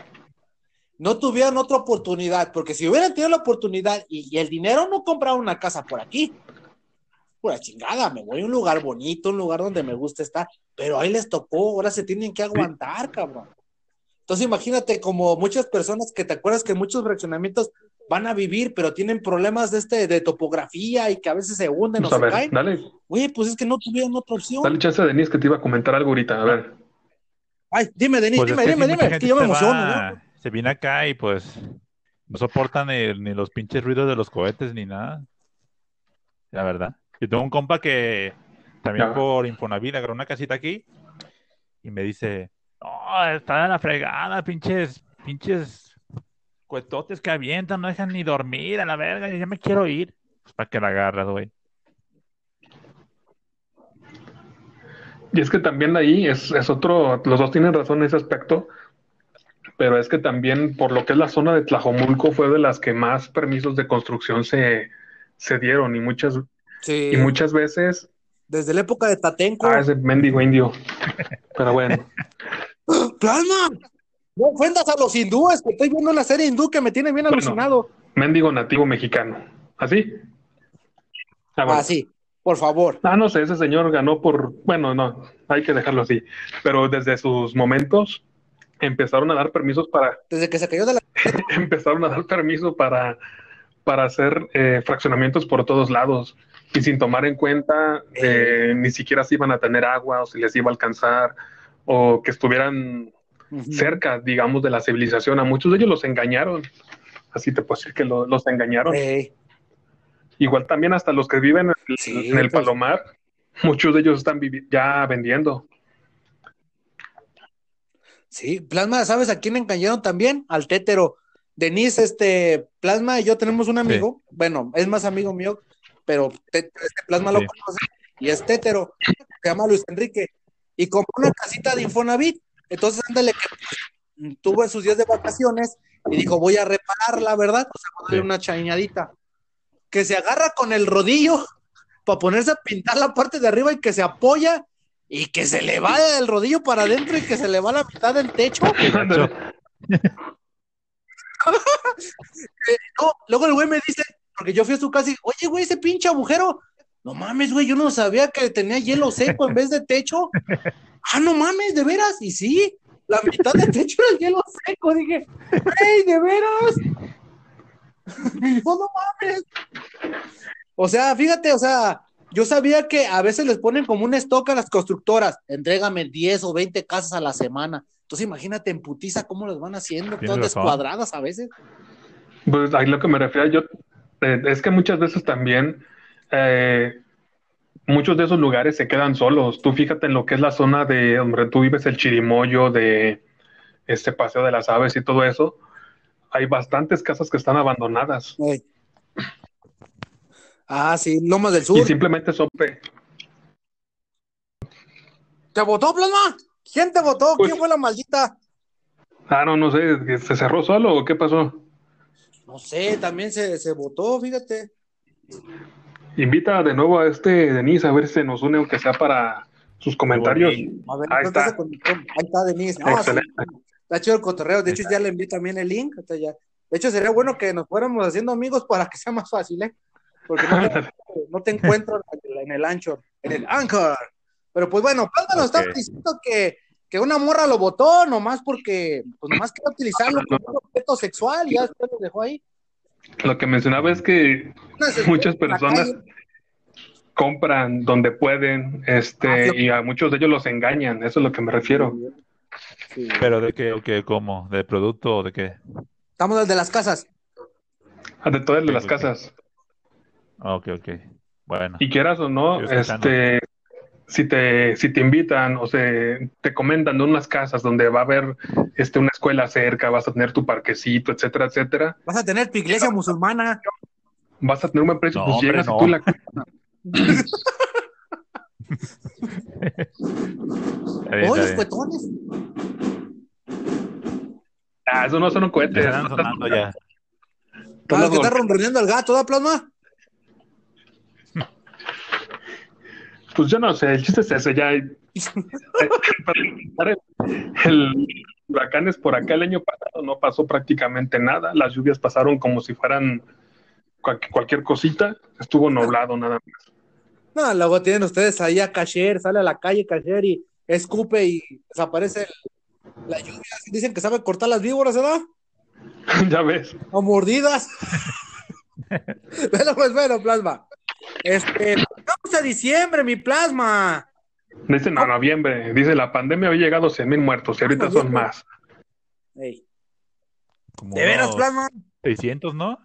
S4: no tuvieron otra oportunidad, porque si hubieran tenido la oportunidad y, y el dinero no compraron una casa por aquí. pura chingada, me voy a un lugar bonito, un lugar donde me gusta estar, pero ahí les tocó, ahora se tienen que aguantar, cabrón. Entonces imagínate como muchas personas que te acuerdas que muchos fraccionamientos van a vivir, pero tienen problemas de este de topografía y que a veces se hunden
S3: Pues
S4: o
S3: a
S4: se
S3: ver,
S4: caen.
S3: dale,
S4: Güey, pues es que no tuvieron otra opción.
S3: dale chance a Denise que te iba a comentar algo ahorita. A ver.
S4: Ay, dime, Denis,
S5: Pues es
S4: dime,
S5: que
S4: dime, dime, que yo me emociono,
S5: va-
S4: ¿no?
S5: Se viene acá y pues no soportan ni, ni los pinches ruidos de los cohetes ni nada. La verdad. Yo tengo un compa que también
S3: Ya.
S5: por Infonavit agarró una casita aquí y me dice, no, está de la fregada, pinches, pinches cuetotes que avientan, no dejan ni dormir a la verga, yo ya me quiero ir. Pues para que la agarras, güey.
S3: Y es que también ahí es, es otro, los dos tienen razón en ese aspecto, pero es que también por lo que es la zona de Tlajomulco fue de las que más permisos de construcción se, se dieron y muchas,
S4: Sí,
S3: y muchas veces,
S4: desde la época de Tatenco.
S3: ah, ese mendigo indio. Pero bueno, <laughs>
S4: ¡Plasma! No ofendas a los hindúes, que estoy viendo una serie hindú que me tiene bien
S3: Bueno.
S4: alucinado.
S3: mendigo nativo mexicano. ¿Así? Ah, bueno.
S4: Ah, sí, por favor.
S3: Ah, no sé, ese señor ganó por, bueno, no, hay que dejarlo así, pero desde sus momentos empezaron a dar permisos para,
S4: Desde que se cayó de la. <laughs>
S3: empezaron a dar permiso para, para hacer eh, fraccionamientos por todos lados y sin tomar en cuenta eh, ni siquiera si iban a tener agua o si les iba a alcanzar o que estuvieran cerca, digamos, de la civilización. A muchos de ellos los engañaron. Así te puedo decir que lo- los engañaron. Igual también hasta los que viven en el,
S4: Sí,
S3: en el
S4: pues.
S3: Palomar, muchos de ellos están ya vendiendo.
S4: Sí, Plasma, ¿sabes a quién engañaron también? Al tétero. Denise, este, Plasma y yo tenemos un amigo, bueno, es más amigo mío, pero este Plasma lo conoce, y es tétero, se llama Luis Enrique, y compró una casita de Infonavit. Entonces, ándale, que tuvo en sus días de vacaciones y dijo, voy a repararla, ¿verdad? O sea, voy a darle
S5: Sí.
S4: una chañadita. Que se agarra con el rodillo para ponerse a pintar la parte de arriba y que se apoya y que se le va el rodillo para adentro y que se le va la mitad del techo. <laughs> <laughs> No, luego el güey me dice, porque yo fui a su casa y, oye, güey, ese pinche agujero. No mames, güey, yo no sabía que tenía hielo seco en vez de techo. <laughs> Ah, no mames, de veras. Y sí, la mitad del techo era hielo seco. Dije, ¡ey, de veras! Y yo, no mames. O sea, fíjate, o sea, yo sabía que a veces les ponen como un stock a las constructoras. Entrégame 10 o 20 casas a la semana. Entonces imagínate en putiza cómo los van haciendo, todas descuadradas a veces.
S3: Pues ahí lo que me refiero yo, eh, es que muchas veces también eh, muchos de esos lugares se quedan solos. Tú fíjate en lo que es la zona de donde tú vives, el Chirimoyo, de este Paseo de las Aves y todo eso. Hay bastantes casas que están abandonadas
S4: Ey. Ah, sí, Lomas del
S3: y
S4: Sur.
S3: simplemente son pe-
S4: ¿Te votó, Plasma? ¿Quién te votó?
S3: Pues-
S4: ¿Quién fue la maldita?
S3: Ah, no, no sé, ¿que ¿se cerró solo o qué pasó?
S4: No sé, también se, se votó, fíjate.
S3: Invita de nuevo a este Denise a ver si nos une, aunque sea para sus comentarios.
S4: A ver,
S3: Ahí está.
S4: Ahí está Denise. No, sí,
S3: Excelente.
S4: está chido el cotorreo. De hecho, ya le envié también el link. De hecho, sería bueno que nos fuéramos haciendo amigos para que sea más fácil, ¿eh? Porque no te, <laughs> no te encuentro en el, en el Anchor, en el Anchor. Pero pues bueno, Plasma nos estaba diciendo que, que una morra lo votó nomás porque, pues nomás quería utilizarlo como un objeto sexual y ya después lo dejó ahí.
S3: Lo que mencionaba es que muchas personas compran donde pueden,
S4: Ah,
S3: este,
S4: lo-
S3: y a muchos de ellos los engañan, eso es lo que me refiero.
S4: Sí.
S5: ¿Pero de qué o qué? ¿Cómo? ¿De producto o de qué?
S4: Estamos desde las casas.
S3: Ah, De todas
S5: Sí,
S3: las
S5: ok.
S3: casas.
S5: Ok, ok. Bueno.
S3: Y quieras o no, este, si te, si te invitan o se te comentan de unas casas donde va a haber este, una escuela cerca, vas a tener tu parquecito, etcétera, etcétera,
S4: Vas a tener tu iglesia musulmana.
S3: vas a tener un buen precio,
S5: No,
S3: pues
S5: hombre,
S3: llegas y
S5: no.
S3: tú la
S4: los
S5: bien.
S4: cuetones.
S3: Ah, eso no son cohetes.
S5: están sonando ya.
S4: Ah,
S3: las
S4: que está ronroneando el gato, ¿da plasma?
S3: Pues yo no sé, el chiste es ese, ya. el, el huracán es por acá el año pasado, no pasó prácticamente nada, las lluvias pasaron como si fueran cual- cualquier cosita, estuvo nublado nada más.
S4: No, luego tienen ustedes ahí a Casher, sale a la calle Casher y escupe y desaparece el- la lluvia. Dicen que sabe cortar las víboras, ¿verdad? <laughs>
S3: ya ves.
S4: O mordidas. <laughs> bueno, pues bueno, plasma. Este, vamos a diciembre, mi plasma.
S3: Dicen a noviembre. Dice la pandemia había llegado a 100 mil muertos y ahorita son más.
S4: Ey,
S5: Como
S4: ¿De veras, plasma?
S5: 600, ¿no?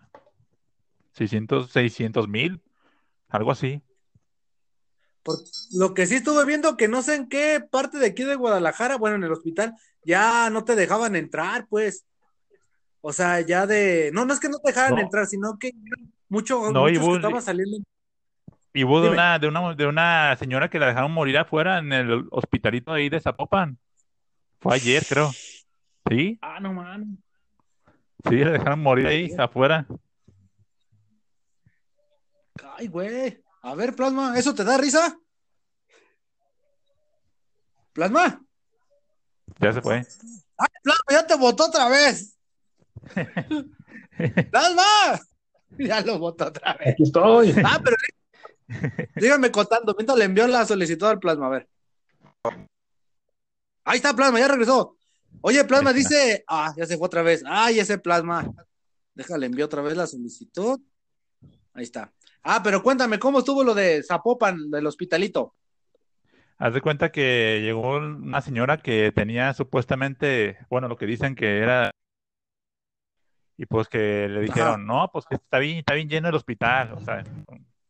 S5: 600, 600 mil, algo así.
S4: Por lo que sí estuve viendo que no sé en qué parte de aquí de Guadalajara, bueno, en el hospital, ya no te dejaban entrar, pues. O sea, ya de. No, no es que no te dejaran
S5: No.
S4: entrar, sino que mucho,
S5: No, y
S4: muchos que
S5: vos-
S4: estaban saliendo.
S5: Y hubo de
S4: Dime.
S5: una, de una, de una señora que la dejaron morir afuera en el hospitalito ahí de Zapopan. Fue ayer, creo. Sí,
S4: Ah, no mames.
S5: sí, la dejaron morir ahí afuera.
S4: Ay, güey. A ver, Plasma, ¿eso te da risa? Plasma.
S5: Ya se fue.
S4: ¡Ay, Plasma, ya te votó otra vez! <laughs> ¡Plasma! <laughs> Ya lo votó otra vez.
S3: Aquí estoy.
S4: Ah, pero <laughs> dígame contando, mientras le envió la solicitud al Plasma, a ver. Ahí está Plasma, ya regresó. Oye, Plasma dice, ah, ya se fue otra vez. Ay, ese Plasma. Déjale, envió otra vez la solicitud. Ahí está. Ah, pero cuéntame, ¿cómo estuvo lo de Zapopan, del hospitalito?
S5: Haz de cuenta que llegó una señora que tenía supuestamente, bueno, lo que dicen que era, y pues que le dijeron, no, pues que está bien, está bien lleno el hospital, o sea,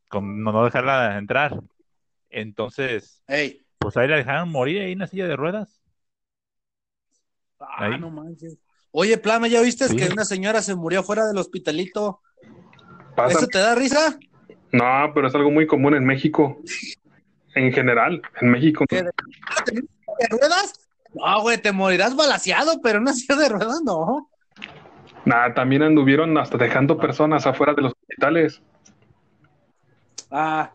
S5: con no no dejarla entrar. Entonces,
S4: Ey.
S5: pues ahí la dejaron morir ahí en la silla de ruedas.
S4: Ah,
S5: Ahí.
S4: no manches. Oye, Plasma, ¿ya viste
S5: Sí.
S4: que una señora se murió fuera del hospitalito?
S3: Pasa.
S4: ¿Eso te da risa?
S3: No, pero es algo muy común en México. En general, en México.
S4: ¿Qué? ¿De ruedas? No, güey, te morirás balaseado, pero una silla de ruedas no.
S3: Nah, también anduvieron hasta dejando personas afuera de los hospitales.
S4: Ah,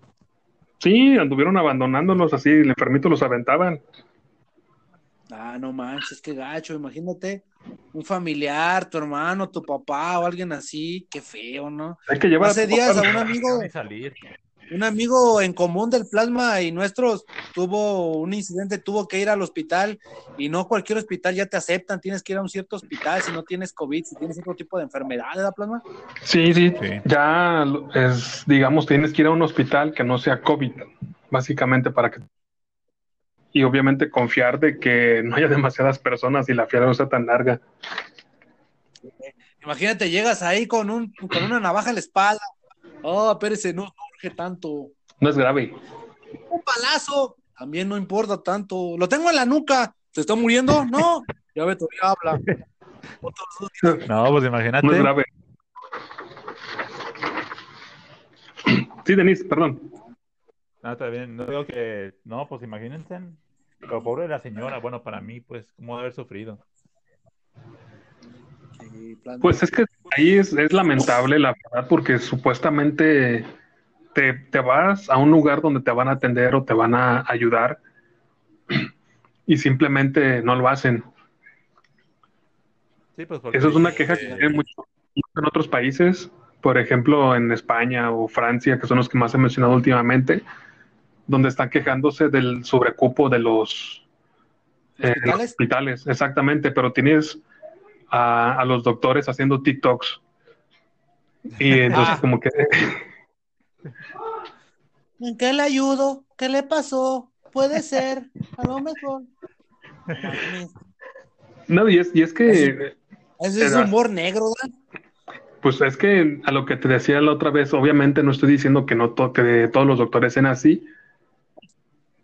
S3: Sí, anduvieron abandonándolos así, el enfermito los aventaban.
S4: ah, no manches, qué gacho, imagínate. Un familiar, tu hermano, tu papá o alguien así, qué feo, ¿no?
S3: Hay que llevar
S4: Hace
S3: a
S4: días
S3: papá.
S4: a un amigo,
S5: salir.
S4: Un amigo en común del plasma y nuestros tuvo un incidente, tuvo que ir al hospital y no cualquier hospital ya te aceptan, tienes que ir a un cierto hospital si no tienes COVID, si tienes otro tipo de enfermedad, ¿verdad, plasma?
S3: Sí, sí,
S5: Sí.
S3: ya lo- es, digamos, tienes que ir a un hospital que no sea COVID, básicamente para que... Y obviamente confiar de que no haya demasiadas personas y la fila no sea tan larga.
S4: Imagínate, llegas ahí con, un, con una navaja en la espalda. Oh, espérese, no, no tanto.
S3: No es grave.
S4: Un palazo, también no importa tanto. Lo tengo en la nuca. ¿Se está muriendo? No. <laughs> Ya ve, todavía habla.
S5: No, pues imagínate.
S3: No es grave. Sí, Denise, perdón.
S5: No, está bien. No digo que, no, pues imagínense, lo pobre de la señora, bueno, para mí, pues, cómo debe haber sufrido.
S3: Pues es que ahí es, es lamentable, la verdad, porque supuestamente te, te vas a un lugar donde te van a atender o te van a ayudar <clears throat> y simplemente no lo hacen.
S5: Sí, pues porque
S3: Eso es una queja que
S5: eh,
S3: tienen mucho en otros países, por ejemplo en España o Francia, que son los que más he mencionado últimamente, donde están quejándose del sobrecupo de los eh, los
S4: ¿Hospitales?
S3: hospitales, exactamente, pero tienes a, a los doctores haciendo TikToks. Y entonces
S4: Ah.
S3: como que <laughs>
S4: ¿En qué le ayudo? ¿Qué le pasó? Puede ser, a lo mejor. No
S3: y es, y es que
S4: Ese es humor negro, ¿verdad?
S3: Pues es que a lo que te decía la otra vez, obviamente no estoy diciendo que no to- que todos los doctores sean así,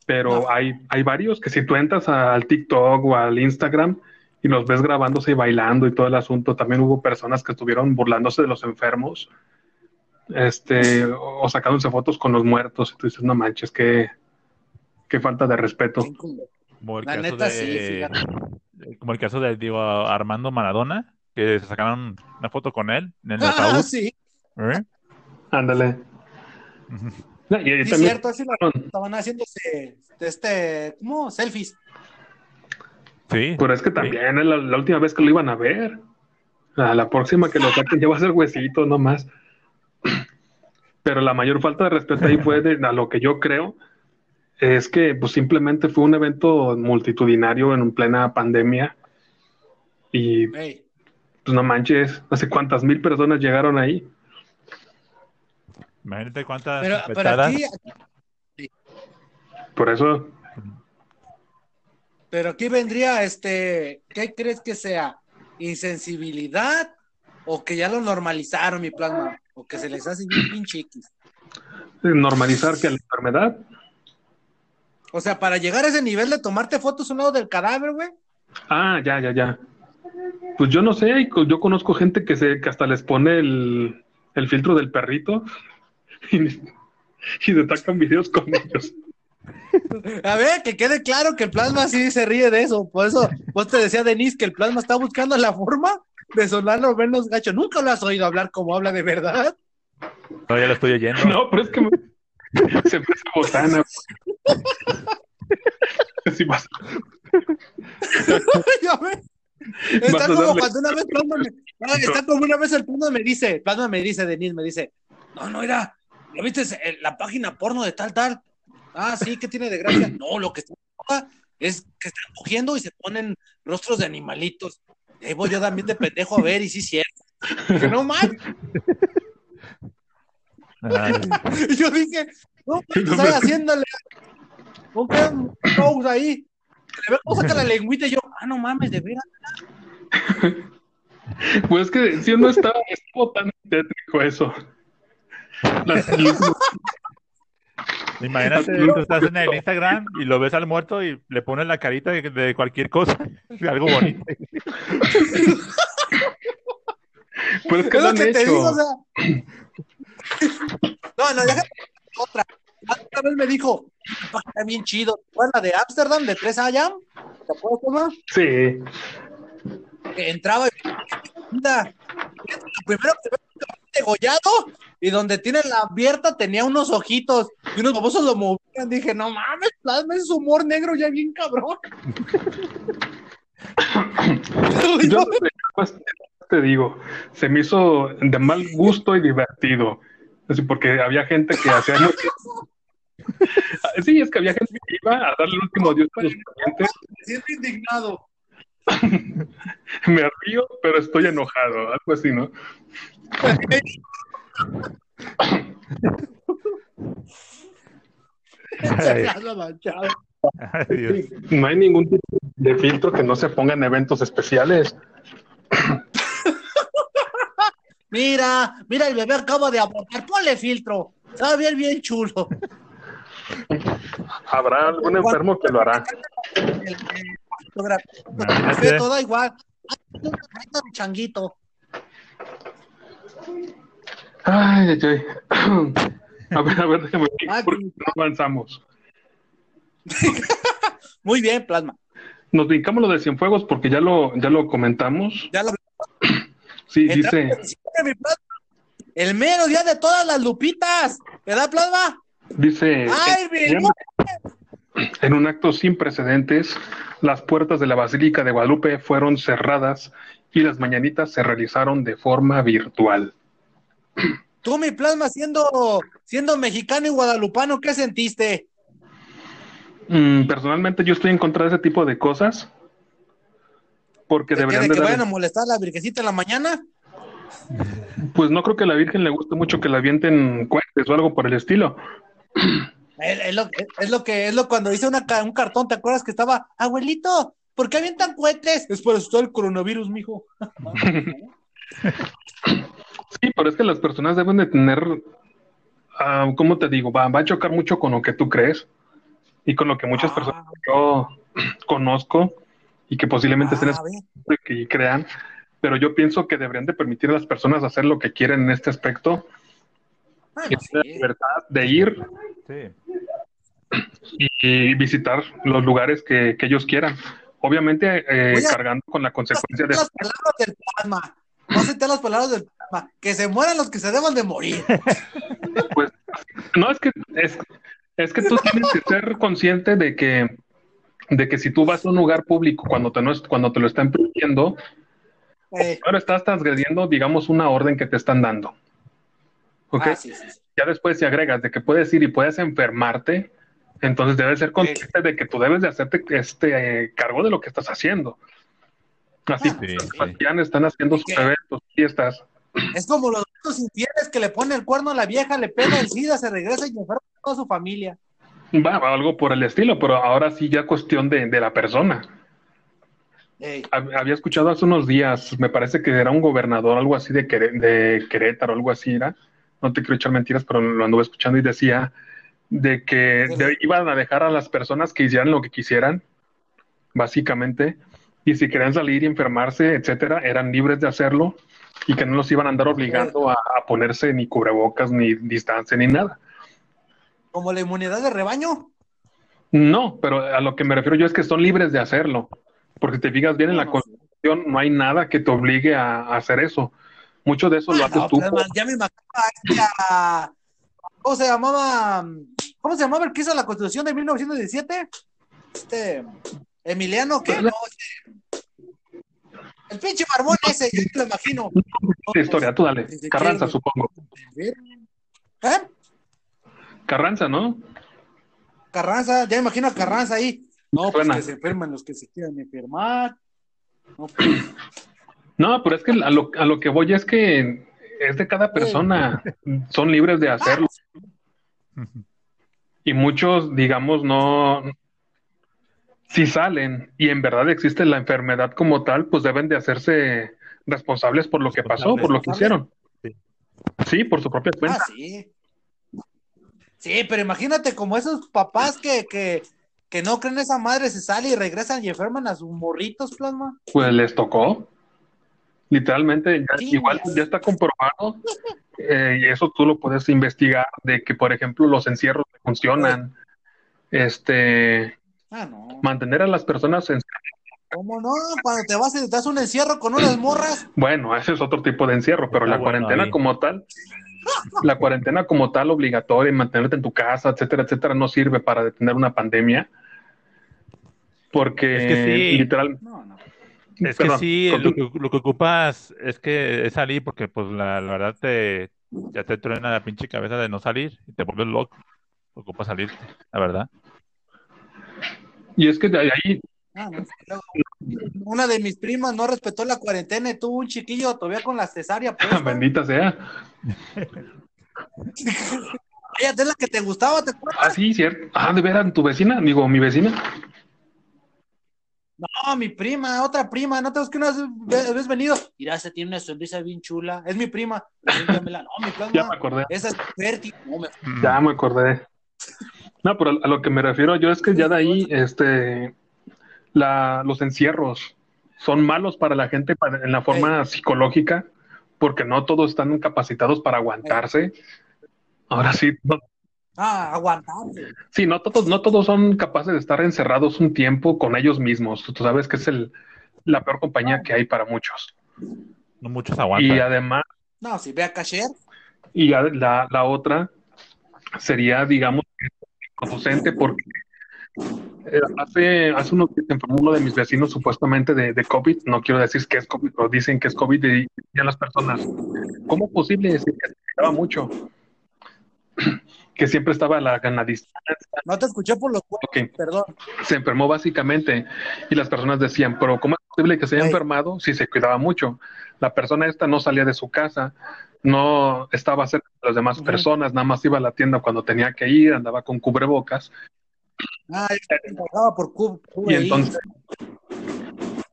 S3: pero
S4: No.
S3: hay, hay varios que si tú entras al TikTok o al Instagram y los ves grabándose y bailando y todo el asunto, también hubo personas que estuvieron burlándose de los enfermos, este, o, o sacándose fotos con los muertos, y tú dices, no manches, qué, qué falta de respeto.
S5: como el
S4: La
S5: caso
S4: neta,
S5: de,
S4: sí, fíjate.
S5: como el caso de, digo, Armando Maradona, que se sacaron una foto con él en el <laughs>
S4: Ah,
S5: ataúd.
S4: sí,
S5: ¿eh?
S3: Ándale. No, y, y
S4: sí,
S3: también-
S4: cierto, así lo estaban haciéndose, este, ¿cómo? Selfies.
S5: Sí,
S3: Pero es que también es la, la última vez que lo iban a ver. A la próxima que lo saquen ya va a ser huesito nomás. <clears throat> Pero la mayor falta de respeto ahí fue de, a lo que yo creo, es que pues simplemente fue un evento multitudinario en plena pandemia y pues no manches, no sé cuántas mil personas llegaron ahí.
S5: Imagínate cuántas
S4: pero, pero
S5: infectadas.
S4: aquí,
S3: Por eso,
S4: pero aquí vendría, este, ¿qué crees que sea? ¿Insensibilidad o que ya lo normalizaron mi plasma? O que se les hace bien pinche X?
S3: normalizar que la enfermedad,
S4: O sea, para llegar a ese nivel de tomarte fotos un lado del cadáver, güey.
S3: ah, ya, ya, ya. Pues yo no sé, yo conozco gente que se que hasta les pone el, el filtro del perrito <laughs> y, y se videos con ellos.
S4: A ver, que quede claro que el plasma sí se ríe de eso. Por eso, vos te decía Denise que el plasma está buscando la forma de sonarlo menos gacho. Nunca lo has oído hablar como habla de verdad.
S5: No, ya lo estoy oyendo.
S3: No, pero es que me- se me hace botana. Sí, vas- <laughs>
S4: Ya ves. Está como
S3: darle-
S4: cuando una vez Plasma me, no, está como una vez el Plasma me dice, Plasma me dice, Denise me dice, no, no, mira, ¿ya viste la página porno de tal, tal? Ah, sí, ¿qué tiene de gracia? No, lo que está es que están cogiendo y se ponen rostros de animalitos. Ahí voy yo también de pendejo a ver, y sí, cierto. Que no mal. <laughs> Y yo dije, no, ¿qué estás haciéndole? ¿Con qué mouse ahí? Le veo cómo saca la lengüita y yo, ah, no mames, de veras.
S3: Pues que si uno está, estuvo tan tétrico eso. Las- <laughs>
S5: Imagínate, tú estás en el Instagram y lo ves al muerto y le pones la carita de, de cualquier cosa, <laughs> de algo bonito. <laughs>
S3: pues que
S4: Es
S3: lo
S4: que te digo, o sea. <laughs> No, no, déjame otra. Otra vez me dijo, está bien chido. ¿Fue la de Ámsterdam, de 3 AM? ¿Te acuerdas, Tomás?
S3: Sí,
S4: Que entraba y mira, lo primero que se ve es un degollado y donde tiene la abierta tenía unos ojitos y unos babosos lo movían. Dije, no mames, plasma ese humor negro ya bien cabrón. <laughs>
S3: yo pues, te digo, se me hizo de mal gusto y divertido. Así porque había gente que hacía <laughs> Sí, es que había gente que iba a darle el último adiós a los clientes.
S4: Siento indignado. <laughs>
S3: Me río, pero estoy enojado, algo así, ¿no?
S5: Ay.
S3: No hay ningún tipo de filtro que no se ponga en eventos especiales.
S4: Mira, mira, el bebé acaba de abortar. Ponle filtro. A ver bien chulo.
S3: Habrá algún enfermo que lo hará.
S4: Fotografía, todo igual. Ay, ahí está mi changuito.
S3: Ay, ay, ay. <coughs> A ver, a ver, déjame ver,
S4: Ah,
S3: ¿por qué no avanzamos? <laughs>
S4: Muy bien, plasma.
S3: Nos dedicamos lo de Cienfuegos porque ya lo, ya lo comentamos.
S4: Ya lo <coughs>
S3: Sí, dice.
S4: El mero día de todas las lupitas. ¿Verdad, plasma?
S3: dice,
S4: ¡Ay, <coughs>
S3: en un acto sin precedentes, las puertas de la Basílica de Guadalupe fueron cerradas y las mañanitas se realizaron de forma virtual. <clears throat>
S4: Tú, mi plasma, siendo, siendo mexicano y guadalupano, ¿qué sentiste?
S3: Mm, personalmente yo estoy en contra de ese tipo de cosas porque
S4: ¿De, que-
S3: deberían
S4: de
S3: de
S4: que
S3: dar-
S4: vayan a molestar a la virgencita en la mañana?
S3: pues no creo que a la Virgen le guste mucho que la avienten cohetes o algo por el estilo. <clears throat>
S4: Es, es lo, es lo que es lo cuando hice una, un cartón, ¿te acuerdas que estaba, abuelito, ¿por qué avientan cohetes? Es por asustar el coronavirus, mijo.
S3: Sí, pero es que las personas deben de tener, ah, ¿cómo te digo? Va, va a chocar mucho con lo que tú crees y con lo que muchas
S4: Ah.
S3: personas que yo <clears throat> conozco y que posiblemente estén
S4: Ah,
S3: y que crean, pero yo pienso que deberían de permitir a las personas hacer lo que quieren en este aspecto
S4: Ah,
S3: y la libertad de ir
S5: Sí.
S3: y visitar los lugares que, que ellos quieran. Obviamente eh,
S4: a-
S3: cargando con la consecuencia de...
S4: las palabras del plasma. No las palabras del plasma. Que se mueran los que se deban de morir. <laughs>
S3: Pues, no, es que, es, es que tú tienes que ser consciente de que, de que si tú vas a un lugar público cuando te, no, es- cuando te lo están pidiendo,
S4: Eh,
S3: ahora estás transgrediendo, digamos, una orden que te están dando. ¿ok?
S4: Ah, sí, sí, sí.
S3: Ya después si agregas de que puedes ir y puedes enfermarte, entonces debes ser consciente de que tú debes de hacerte este eh, cargo de lo que estás haciendo. Así
S4: Ah,
S3: que
S5: sí,
S3: están haciendo sus eventos, fiestas.
S4: Es como los gatos infieles que le pone el cuerno a la vieja, le pega el SIDA, se regresa y enferma a toda su familia.
S3: Va, va, algo por el estilo, pero ahora sí ya cuestión de, de la persona. Había escuchado hace unos días, me parece que era un gobernador, algo así de, Quere- de Querétaro, algo así era. No te quiero echar mentiras, pero lo anduve escuchando y decía de que de- iban a dejar a las personas que hicieran lo que quisieran, básicamente, y si querían salir y enfermarse, etcétera, eran libres de hacerlo y que no los iban a andar obligando a, a ponerse ni cubrebocas, ni distancia, ni nada.
S4: como la inmunidad de rebaño.
S3: No, pero a lo que me refiero yo es que son libres de hacerlo, porque te fijas bien en la
S4: No,
S3: Constitución, no hay nada que te obligue a, a hacer eso. Mucho de eso lo
S4: Ah,
S3: haces
S4: no,
S3: tú.
S4: pues, ya me imagino a este, a- ¿Cómo se llamaba? ¿Cómo se llamaba el que hizo la constitución de 1917? Este. Emiliano, ¿qué? No, este, el pinche barbón ese, yo me lo imagino.
S3: Historia, tú dale. Carranza,
S4: que-
S3: supongo.
S4: ¿Eh?
S3: Carranza, ¿no?
S4: Carranza, ya me imagino a Carranza ahí. No, pues que se enferman los que se quieran enfermar. No, pues,
S3: No, pero es que a lo, a lo que voy es que es de cada persona. Son libres de hacerlo. Y muchos, digamos, no. Si salen y en verdad existe la enfermedad como tal, pues deben de hacerse responsables por lo que pasó, por lo que hicieron.
S5: Sí.
S3: Sí, por su propia cuenta.
S4: ah, sí. Sí, pero imagínate como esos papás que, que, que no creen esa madre, se salen y regresan y enferman a sus morritos, plasma.
S3: Pues les tocó. Literalmente, ya-
S4: Sí.
S3: igual ya está comprobado, eh, y eso tú lo puedes investigar, de que, por ejemplo, los encierros funcionan. Este,
S4: Ah, no.
S3: mantener a las personas en...
S4: ¿Cómo no? Cuando te vas y te das un encierro con unas morras.
S3: Bueno, ese es otro tipo de encierro, pero
S5: Está
S3: la
S5: bueno
S3: cuarentena
S5: ahí.
S3: como tal, la cuarentena como tal obligatoria y mantenerte en tu casa, etcétera, etcétera, no sirve para detener una pandemia. Porque
S5: Es que sí.
S3: literal,
S4: No, no.
S5: Es que sí, lo que, lo que ocupas es que es salir porque pues la, la verdad te ya te truena la pinche cabeza de no salir y te vuelves loco. Ocupas salir, la verdad.
S3: y es que de ahí,
S4: Ah, no. Una de mis primas no respetó la cuarentena y tuvo un chiquillo todavía con la cesárea. puesta. <laughs>
S3: bendita sea.
S4: Ella es la que te gustaba, ¿te acuerdas?
S3: Ah, sí, cierto. Ah, de veras, tu vecina, digo, mi vecina.
S4: No, mi prima, otra prima, no te que una vez venido. Mira, esa tiene una sonrisa bien chula. Es mi prima. <laughs> No, mi
S3: Ya me acordé.
S4: Esa es fértil. No, me...
S3: Ya me acordé. No, pero a lo que me refiero yo es que ya de ahí, este, la, los encierros son malos para la gente para- en la forma psicológica, porque no todos están capacitados para aguantarse. Ahora sí, no,
S4: Ah, aguantarse.
S3: sí, no todos, no todos son capaces de estar encerrados un tiempo con ellos mismos. Tú sabes que es el, la peor compañía que hay para muchos.
S5: No muchos
S3: Y
S5: aguantan.
S3: además,
S4: No, si ve a Casher.
S3: Y ya la, la otra sería, digamos, producente porque eh, hace, hace unos días se enfermó uno de mis vecinos supuestamente de, de COVID. No quiero decir que es COVID, pero dicen que es COVID y ya las personas. ¿Cómo es posible decir que se cuidaba mucho? <clears throat> Que siempre estaba a la, la distancia.
S4: No te escuché por los
S3: Ok,
S4: perdón.
S3: se enfermó básicamente y las personas decían, pero ¿cómo es posible que se haya enfermado si se cuidaba mucho? La persona esta no salía de su casa, no estaba cerca de las demás personas, nada más iba a la tienda cuando tenía que ir, andaba con cubrebocas
S4: Ah, por Cuba.
S3: y entonces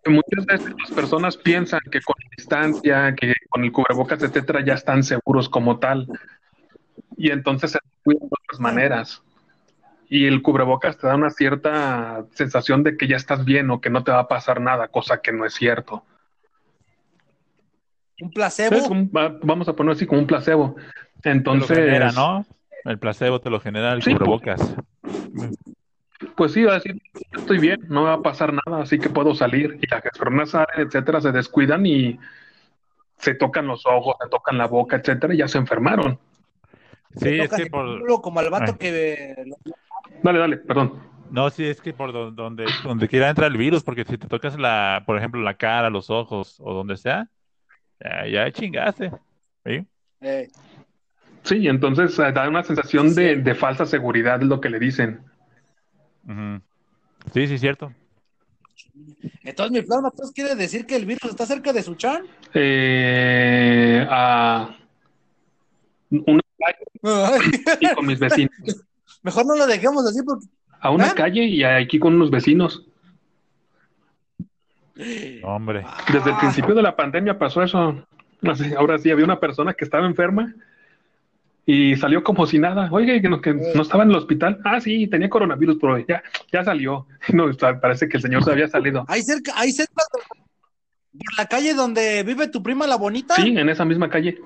S3: muchas veces las personas piensan que con la distancia, que con el cubrebocas, etcétera, ya están seguros como tal y entonces se cuidan de otras maneras. Y el cubrebocas te da una cierta sensación de que ya estás bien o que no te va a pasar nada, cosa que no es cierto.
S4: Un placebo.
S3: Es un- va- vamos a ponerlo así como un placebo.
S5: Te lo
S3: Entonces,
S5: genera, ¿no? El placebo te lo genera el
S3: Sí,
S5: cubrebocas.
S3: pues sí, va a decir, estoy bien, no me va a pasar nada, así que puedo salir. Y las personas salen, etcétera, se descuidan y se tocan los ojos, se tocan la boca, etcétera, y ya se enfermaron.
S5: Sí, es que por...
S4: culo como al vato
S5: Ay.
S4: que
S3: Dale, dale, perdón.
S5: No, sí, es que por do- donde, donde quiera entrar el virus, porque si te tocas la, por ejemplo, la cara, los ojos o donde sea, ya, ya chingaste. ¿sí?
S4: eh,
S3: Sí, entonces da una sensación de, de falsa seguridad, lo que le dicen.
S5: Ujú. Sí, sí, cierto.
S4: Entonces, mi plasma, ¿entonces quiere decir que el virus está cerca de su chan?
S3: Eh, a una calle y con mis vecinos. <laughs>
S4: Mejor no lo dejemos así porque.
S3: A una
S4: ¿Ah?
S3: calle y aquí con unos vecinos.
S5: Hombre.
S3: Desde el principio de la pandemia pasó eso. Ahora sí, había una persona que estaba enferma y salió como si nada. Oye, que no, que no estaba en el hospital. Ah, sí, tenía coronavirus, pero ya, ya salió. <laughs> No, parece que el señor se había salido.
S4: Ahí cerca, ahí cerca, por la calle donde vive tu prima la bonita.
S3: Sí, en esa misma calle.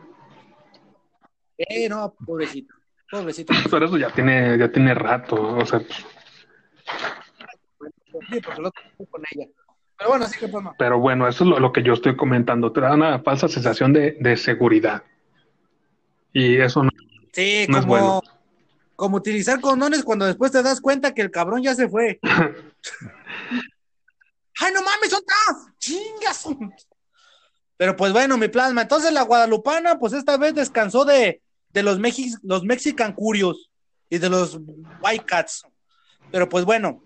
S4: Eh, no, pobrecito. Pobrecito. <laughs>
S3: Pero eso ya tiene, ya tiene rato. O sea,
S4: Sí, porque lo tengo con ella. Pero bueno, sí que plasma.
S3: pero bueno, eso es lo, lo que yo estoy comentando. Te da una falsa sensación de, de seguridad. Y eso no,
S4: Sí,
S3: no es bueno.
S4: como utilizar condones cuando después te das cuenta que el cabrón ya se fue. <laughs> ¡Ay, no mames, otra! ¡Chingas! Pero pues bueno, mi plasma. Entonces la guadalupana, pues esta vez descansó de, de los, Mexi- los Mexican Curios y de los White Cats. Pero pues bueno,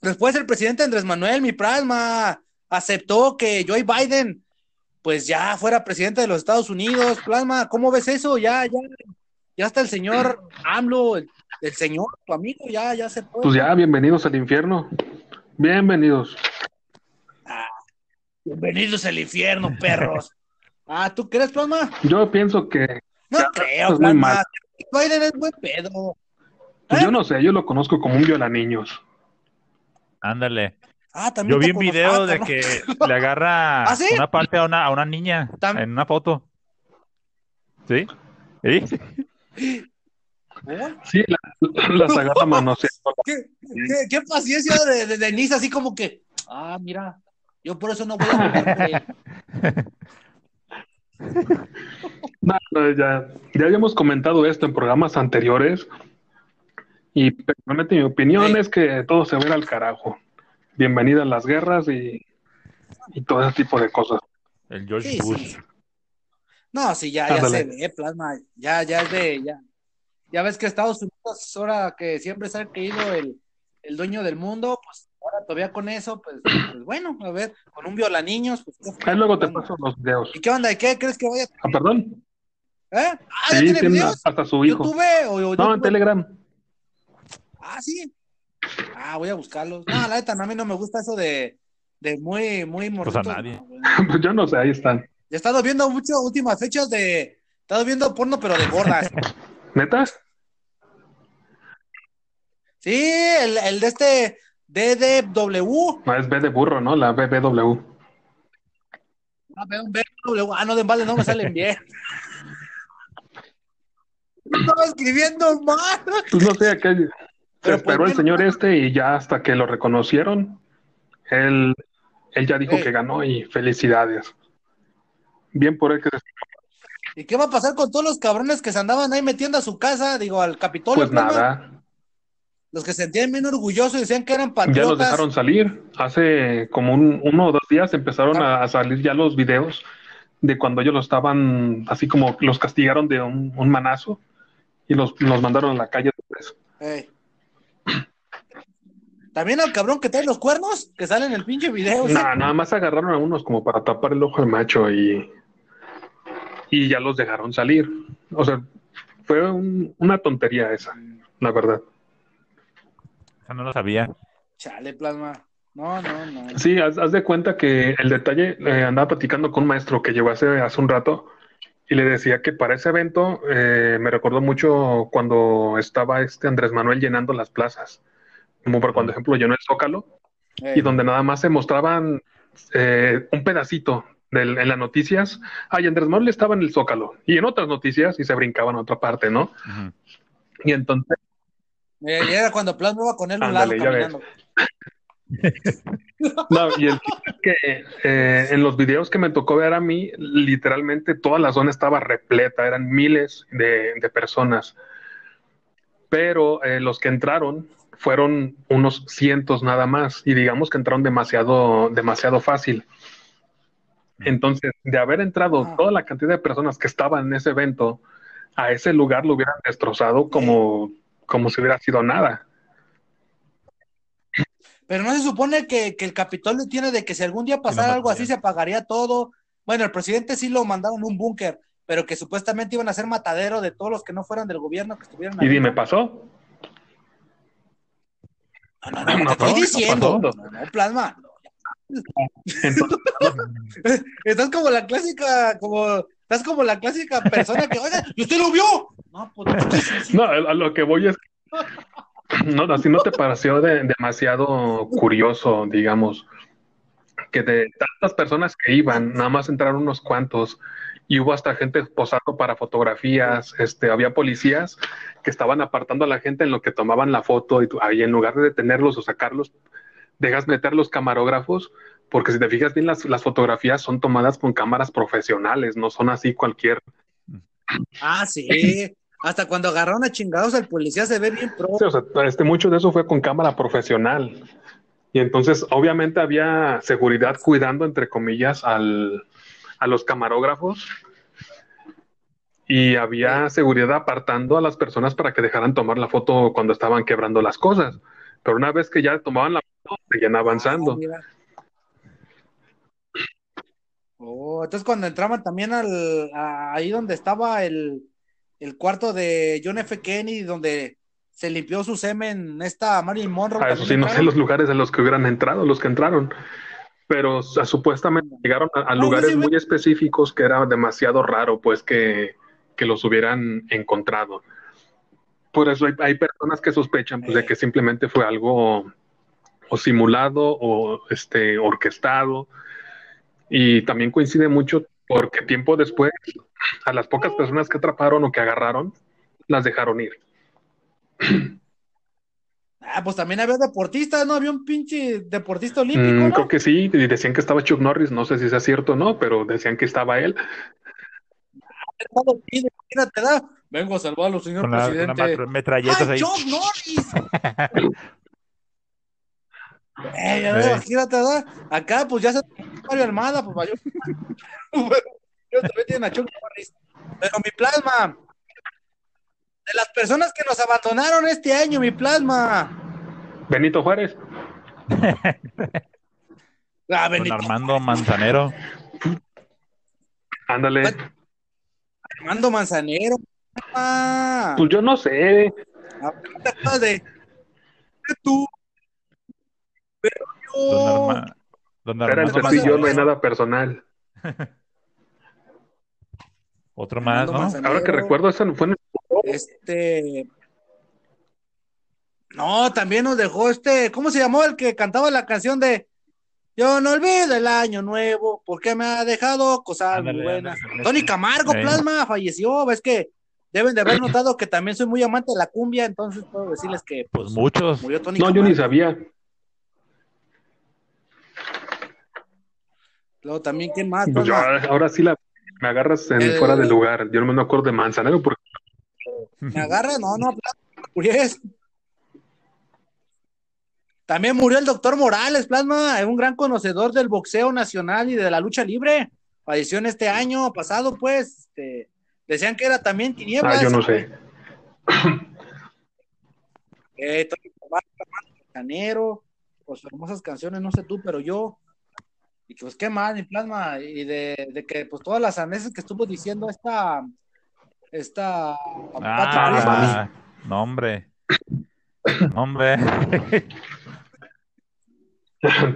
S4: después el presidente Andrés Manuel, mi plasma, aceptó que Joe Biden, pues ya fuera presidente de los Estados Unidos. Plasma, ¿cómo ves eso? Ya, ya, ya está el señor AMLO, el, el señor, tu amigo, ya, ya se puede.
S3: Pues ya, bienvenidos al infierno. Bienvenidos.
S4: Bienvenidos al infierno, perros. <laughs> ah, ¿tú crees, Plasma?
S3: Yo pienso que
S4: No creo,
S3: es
S4: Plasma. Biden es buen pedo.
S3: pues
S4: ¿Eh?
S3: yo no sé, yo lo conozco como un violaniños.
S5: Ándale.
S4: Ah, también
S5: Yo vi un video
S4: ah,
S5: de que <laughs> le agarra
S4: ¿Ah, sí?
S5: una parte a una, a una niña
S4: Tam-
S5: en una foto. ¿Sí? ¿Sí?
S4: Oh,
S3: Sí, la- las agarra <laughs> manoseando.
S4: ¿Qué, qué, qué paciencia de, de Denise, así como que, ah, mira, yo por eso no voy a jugar.
S3: No, no, ya, ya habíamos comentado esto en programas anteriores y personalmente mi opinión
S4: Sí.
S3: es que todo se va a ir al carajo. Bienvenida a las guerras y, y todo ese tipo de cosas.
S5: El George
S4: Sí,
S5: Bush.
S4: sí. No, sí, ya, ya se ve, plasma, ya, ya es de, ya. Ya ves que Estados Unidos, ahora que siempre se ha creído el, el dueño del mundo, pues ahora todavía con eso, pues, pues bueno, a ver, con un violaniños, pues. ¿qué-
S3: Ahí luego te paso los videos.
S4: ¿Y qué onda? ¿Y qué crees que vaya?
S3: Ah, perdón.
S4: ¿Eh? Ah, ¿ya
S3: Sí,
S4: tiene
S3: tiene
S4: videos?
S3: hasta su hijo.
S4: ¿YouTube o, o
S3: No, en
S4: YouTube?
S3: Telegram.
S4: Ah, sí. Ah, voy a buscarlos. No, la neta, a mí no me gusta eso de, de muy, muy
S5: Pues a
S4: morritos,
S5: nadie. <laughs>
S3: Pues yo no sé, ahí están.
S4: He estado viendo mucho últimas fechas de. He estado viendo porno, pero de gordas. <laughs>
S3: ¿Neta?
S4: Sí, el, el de este DDW.
S3: No, es B de burro, ¿no? La BBW.
S4: Ah, BDW. Ah, no, de vale, no me salen bien. <laughs> Estaba escribiendo mal.
S3: Pues no sé, acá se
S4: Pero,
S3: esperó el señor este y ya hasta que lo reconocieron, él, él ya dijo
S4: Ey.
S3: que ganó y felicidades. Bien por él que se
S4: ¿Y qué va a pasar con todos los cabrones que se andaban ahí metiendo a su casa? Digo, al Capitolio.
S3: Pues nada,
S4: Los que se sentían bien orgullosos y decían que eran
S3: ya
S4: patriotas.
S3: los dejaron salir. Hace como un, uno o dos días empezaron a, a salir ya los videos de cuando ellos los estaban, así como los castigaron de un, un manazo y los, los mandaron a la calle después.
S4: También al cabrón que trae los cuernos, que sale en el pinche video.
S3: Nah, nada más agarraron a unos como para tapar el ojo al macho y, y ya los dejaron salir. O sea, fue un- una tontería esa, la verdad.
S5: Eso no lo sabía.
S4: Chale, plasma. No, no, no.
S3: Sí, haz, haz de cuenta que el detalle, eh, andaba platicando con un maestro que llegó hace, hace un rato y le decía que para ese evento eh, me recordó mucho cuando estaba este Andrés Manuel llenando las plazas, como por cuando, ejemplo, llenó el Zócalo y donde nada más se mostraban eh, un pedacito del- en las noticias. Ay, Andrés Manuel estaba en el Zócalo y en otras noticias y se brincaban a otra parte, ¿no? Y entonces,
S4: Eh, y era cuando Plasma iba con él un
S3: Ándale,
S4: lado
S3: ya ves.
S4: caminando. <laughs>
S3: no, y el que eh, en los videos que me tocó ver a mí, literalmente toda la zona estaba repleta, eran miles de, de personas. Pero eh, los que entraron fueron unos cientos nada más, y digamos que entraron demasiado, demasiado fácil. Entonces, de haber entrado
S4: Ah.
S3: toda la cantidad de personas que estaban en ese evento, a ese lugar lo hubieran destrozado como, como si hubiera sido nada.
S4: Pero no se supone que, que el Capitolio tiene de que si algún día pasara algo así se apagaría todo. Bueno, el presidente sí lo mandaron a un búnker, pero que supuestamente iban a ser matadero de todos los que no fueran del gobierno que estuvieran
S3: Y
S4: ahí.
S3: dime, ¿pasó?
S4: No, no, no,
S3: No,
S4: te estoy
S3: no,
S4: diciendo.
S3: no
S4: plasma.
S3: Entonces, <laughs>
S4: Estás como la clásica, como, estás como la clásica persona que, oiga, ¿y usted lo vio? No, pues,
S3: no, a lo que voy es que no, así no te pareció de- demasiado curioso, digamos, que de tantas personas que iban, nada más entraron unos cuantos y hubo hasta gente posando para fotografías, este, había policías que estaban apartando a la gente en lo que tomaban la foto y, ahí en lugar de detenerlos o sacarlos, dejas meter los camarógrafos, porque si te fijas bien, las, las fotografías son tomadas con cámaras profesionales, no son así cualquier
S4: Ah, sí. <laughs> Hasta cuando agarraron a chingados al policía se ve bien pro.
S3: Sí, o sea, este, mucho de eso fue con cámara profesional. Y entonces, obviamente, había seguridad cuidando, entre comillas, al, a los camarógrafos. Y había seguridad apartando a las personas para que dejaran tomar la foto cuando estaban quebrando las cosas. Pero una vez que ya tomaban la foto, seguían
S4: Ah,
S3: avanzando.
S4: Oh, entonces cuando entraban también al, a- ahí donde estaba el, el cuarto de John F. Kennedy, donde se limpió su semen esta Marilyn Monroe.
S3: A eso
S4: también
S3: sí, no sé los lugares en los que hubieran entrado, los que entraron. Pero o sea, supuestamente llegaron a, a
S4: No,
S3: lugares
S4: sí,
S3: muy específicos que era demasiado raro, pues, que, que los hubieran encontrado. Por eso hay, hay personas que sospechan pues, de que simplemente fue algo o simulado o este, orquestado. Y también coincide mucho porque tiempo después, a las pocas personas que atraparon o que agarraron, las dejaron ir. <clears throat>
S4: Ah, pues también había deportistas, ¿no? Había un pinche deportista olímpico,
S3: Mm,
S4: ¿no?
S3: Creo que sí, y decían que estaba Chuck Norris, no sé si sea cierto o no, pero decían que estaba él.
S4: Imagínate, ¿da? Vengo a salvarlo, señor
S5: Con, la, con
S4: presidente.
S5: met- metralletas
S4: ¡Ay,
S5: ahí.
S4: Chuck Norris! <laughs> Eh, ya
S5: Eh.
S4: ves, imagínate, ¿da? Acá, pues ya se Mario Almada, pues vaya. <laughs> Yo también tienen a Chuck Norris. Pero mi plasma, de las personas que nos abandonaron este año, mi plasma.
S3: Benito Juárez. <laughs>
S4: Ah,
S5: Con
S4: Benito
S5: Armando Manzanero.
S3: Ándale.
S4: Armando Manzanero. Ah,
S3: Pues yo no sé.
S4: ¿no te acuerdas de de tú? Pero
S5: Don,
S4: yo.
S5: Arma- don Armando
S3: yo, no hay nada personal. <laughs>
S5: Otro más,
S4: Armando
S5: ¿no?
S4: Manzanero.
S3: Ahora que recuerdo, esa fue en
S4: Este. No, también nos dejó este. ¿Cómo se llamó el que cantaba la canción de Yo no olvido el año nuevo porque me ha dejado cosas muy buenas?
S5: ándale.
S4: Tony Camargo. Plasma, falleció. Ves que deben de haber <clears throat> notado que también soy muy amante de la cumbia, entonces puedo decirles que
S5: Pues muchos.
S4: murió Tony
S3: No, yo ni sabía.
S4: Luego también, ¿quién más?
S3: Pues yo, ahora sí la, me agarras en,
S4: El-
S3: fuera de lugar. Yo no me acuerdo de Manzanero porque
S4: ¿Me agarra? No, no, Plasma, muriés. También murió el doctor Morales, Plasma, un gran conocedor del boxeo nacional y de la lucha libre. Falleció en este año pasado, pues. Este, decían que era también tinieblas.
S3: ah, yo no sé.
S4: Eh, Manzanero, por sus hermosas canciones, no sé tú, pero yo. Y pues qué mal, mi plasma. Y de, de que pues todas las aneses que estuvo diciendo esta. Esta.
S5: Ah, no, hombre. No, hombre. <laughs>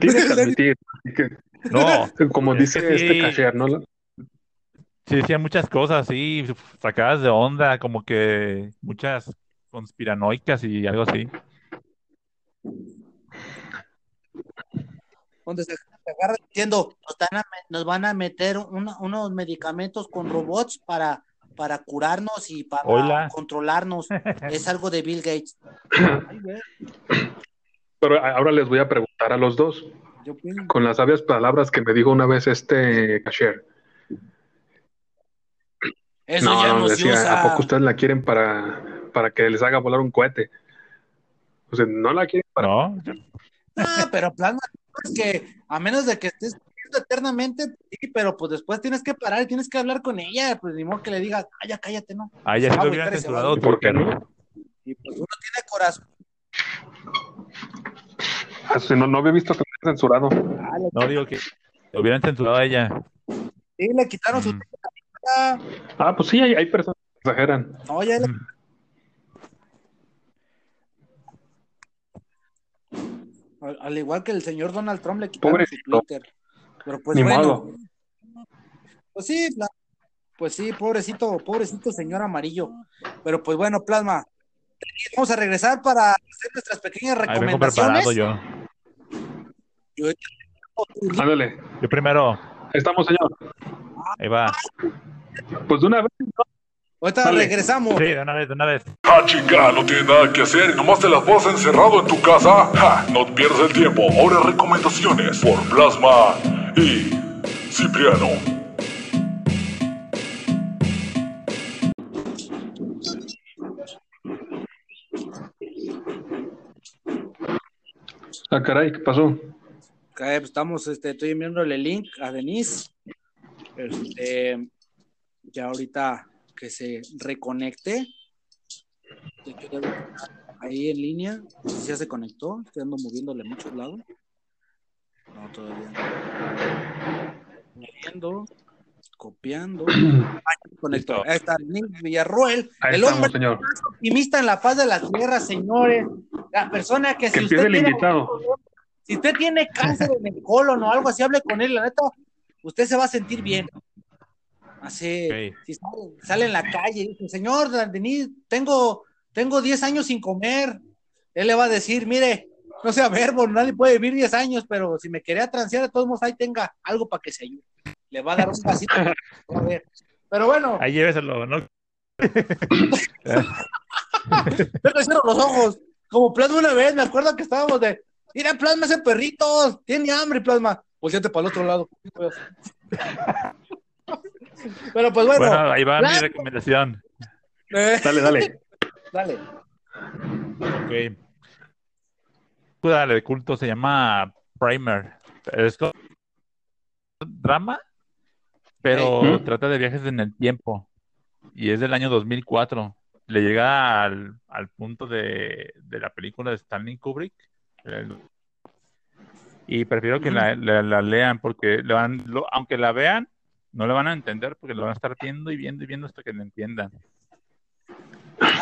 S3: Tienes que admitir que,
S5: No,
S3: como dice
S5: Sí.
S3: este cashier, ¿no?
S5: sí decían muchas cosas, sí, sacadas de onda, como que muchas conspiranoicas y algo así.
S4: donde se, agarra diciendo nos, van a, nos van a meter una- unos medicamentos con robots para, para curarnos y para controlarnos. es algo de Bill Gates.
S3: Pero ahora les voy a preguntar a los dos, con las sabias palabras que me dijo una vez este cashier.
S4: Eso
S3: No,
S4: ya
S3: no,
S4: se
S3: decía,
S4: usa.
S3: ¿a poco ustedes la quieren para, para que les haga volar un cohete? O sea, no la quieren para...
S5: ¿No?
S4: Ah, pero plasma, es que a menos de que estés eternamente, sí, pero pues después tienes que parar y tienes que hablar con ella, pues ni modo que le digas, ay, ya cállate, ¿no?
S5: Ah, ya
S4: Se
S5: lo hubieran censurado
S3: ¿Por qué no?
S4: Y pues uno tiene corazón.
S3: Ah, no, no había visto que lo censurado.
S4: Ah,
S5: No digo que lo hubieran censurado a ella.
S4: sí, le quitaron su
S5: Mm.
S4: técnica.
S3: Ah, pues sí, hay, hay personas que exageran.
S4: No, ya le-
S5: Mm.
S4: al, al igual que el señor Donald Trump le quitaron su. Twitter. Pero pues
S3: Ni
S4: bueno,
S3: modo.
S4: pues sí, pues sí, pobrecito, pobrecito señor amarillo. Pero pues bueno, Plasma, vamos a regresar para hacer nuestras pequeñas
S5: Ahí vengo
S4: recomendaciones.
S5: preparado yo.
S4: Yo-
S3: Ándale.
S5: Yo primero.
S3: Ahí estamos, señor.
S5: Ahí va.
S3: Pues de una vez. ¿no?
S4: Ahorita
S3: Dale.
S4: regresamos.
S5: Sí, de una vez, de una vez.
S2: Ah, chica, no tienes nada que hacer y nomás te las vas encerrado en tu casa. Ja, no pierdas el tiempo. Ahora recomendaciones por Plasma y Cipriano.
S3: Ah, caray, ¿qué pasó?
S4: Pues estamos, este, estoy enviándole el link a Denise. Este, ya ahorita que se reconecte. Ahí en línea. Ya se conectó. Estoy ando moviéndole a muchos lados. No, todavía no. Moviendo, copiando. <clears throat> Conectó. Ahí está el link Villarroel.
S3: Ahí
S4: el
S3: estamos,
S4: hombre
S3: señor.
S4: optimista en la paz de la tierra, señores. La persona que si usted
S3: el
S4: tiene-
S3: invitado. <laughs>
S4: si usted tiene cáncer en el colon o algo así, hable con él, la neta, usted se va a sentir bien. Así,
S5: Ok.
S4: si sale, sale en la calle y dice, señor Denis, tengo, tengo 10 años sin comer. Él le va a decir, mire, no sea verbo, nadie puede vivir 10 años, pero si me quería transear, de todos modos, ahí tenga algo para que se ayude. Le va a dar un vasito. a ver. Pero bueno,
S5: Ahí lléveselo, ¿no?
S4: Yo le cierro los ojos. Como plasma una vez, me acuerdo que estábamos de, mira, plasma ese perrito, tiene hambre, plasma. Volteate para el otro lado. Pero pues bueno,
S5: Bueno, ahí va mi recomendación.
S4: eh,
S3: Dale, dale.
S4: dale.
S5: Ok. Película de culto se llama Primer. Es drama, pero trata de viajes en el tiempo. Y es del año 2004. Le llega al, al punto de, de la película de Stanley Kubrick. El- Y prefiero que la, la- la lean porque le van, lo- aunque la vean, no la van a entender porque lo van a estar viendo y viendo y viendo hasta que la entiendan.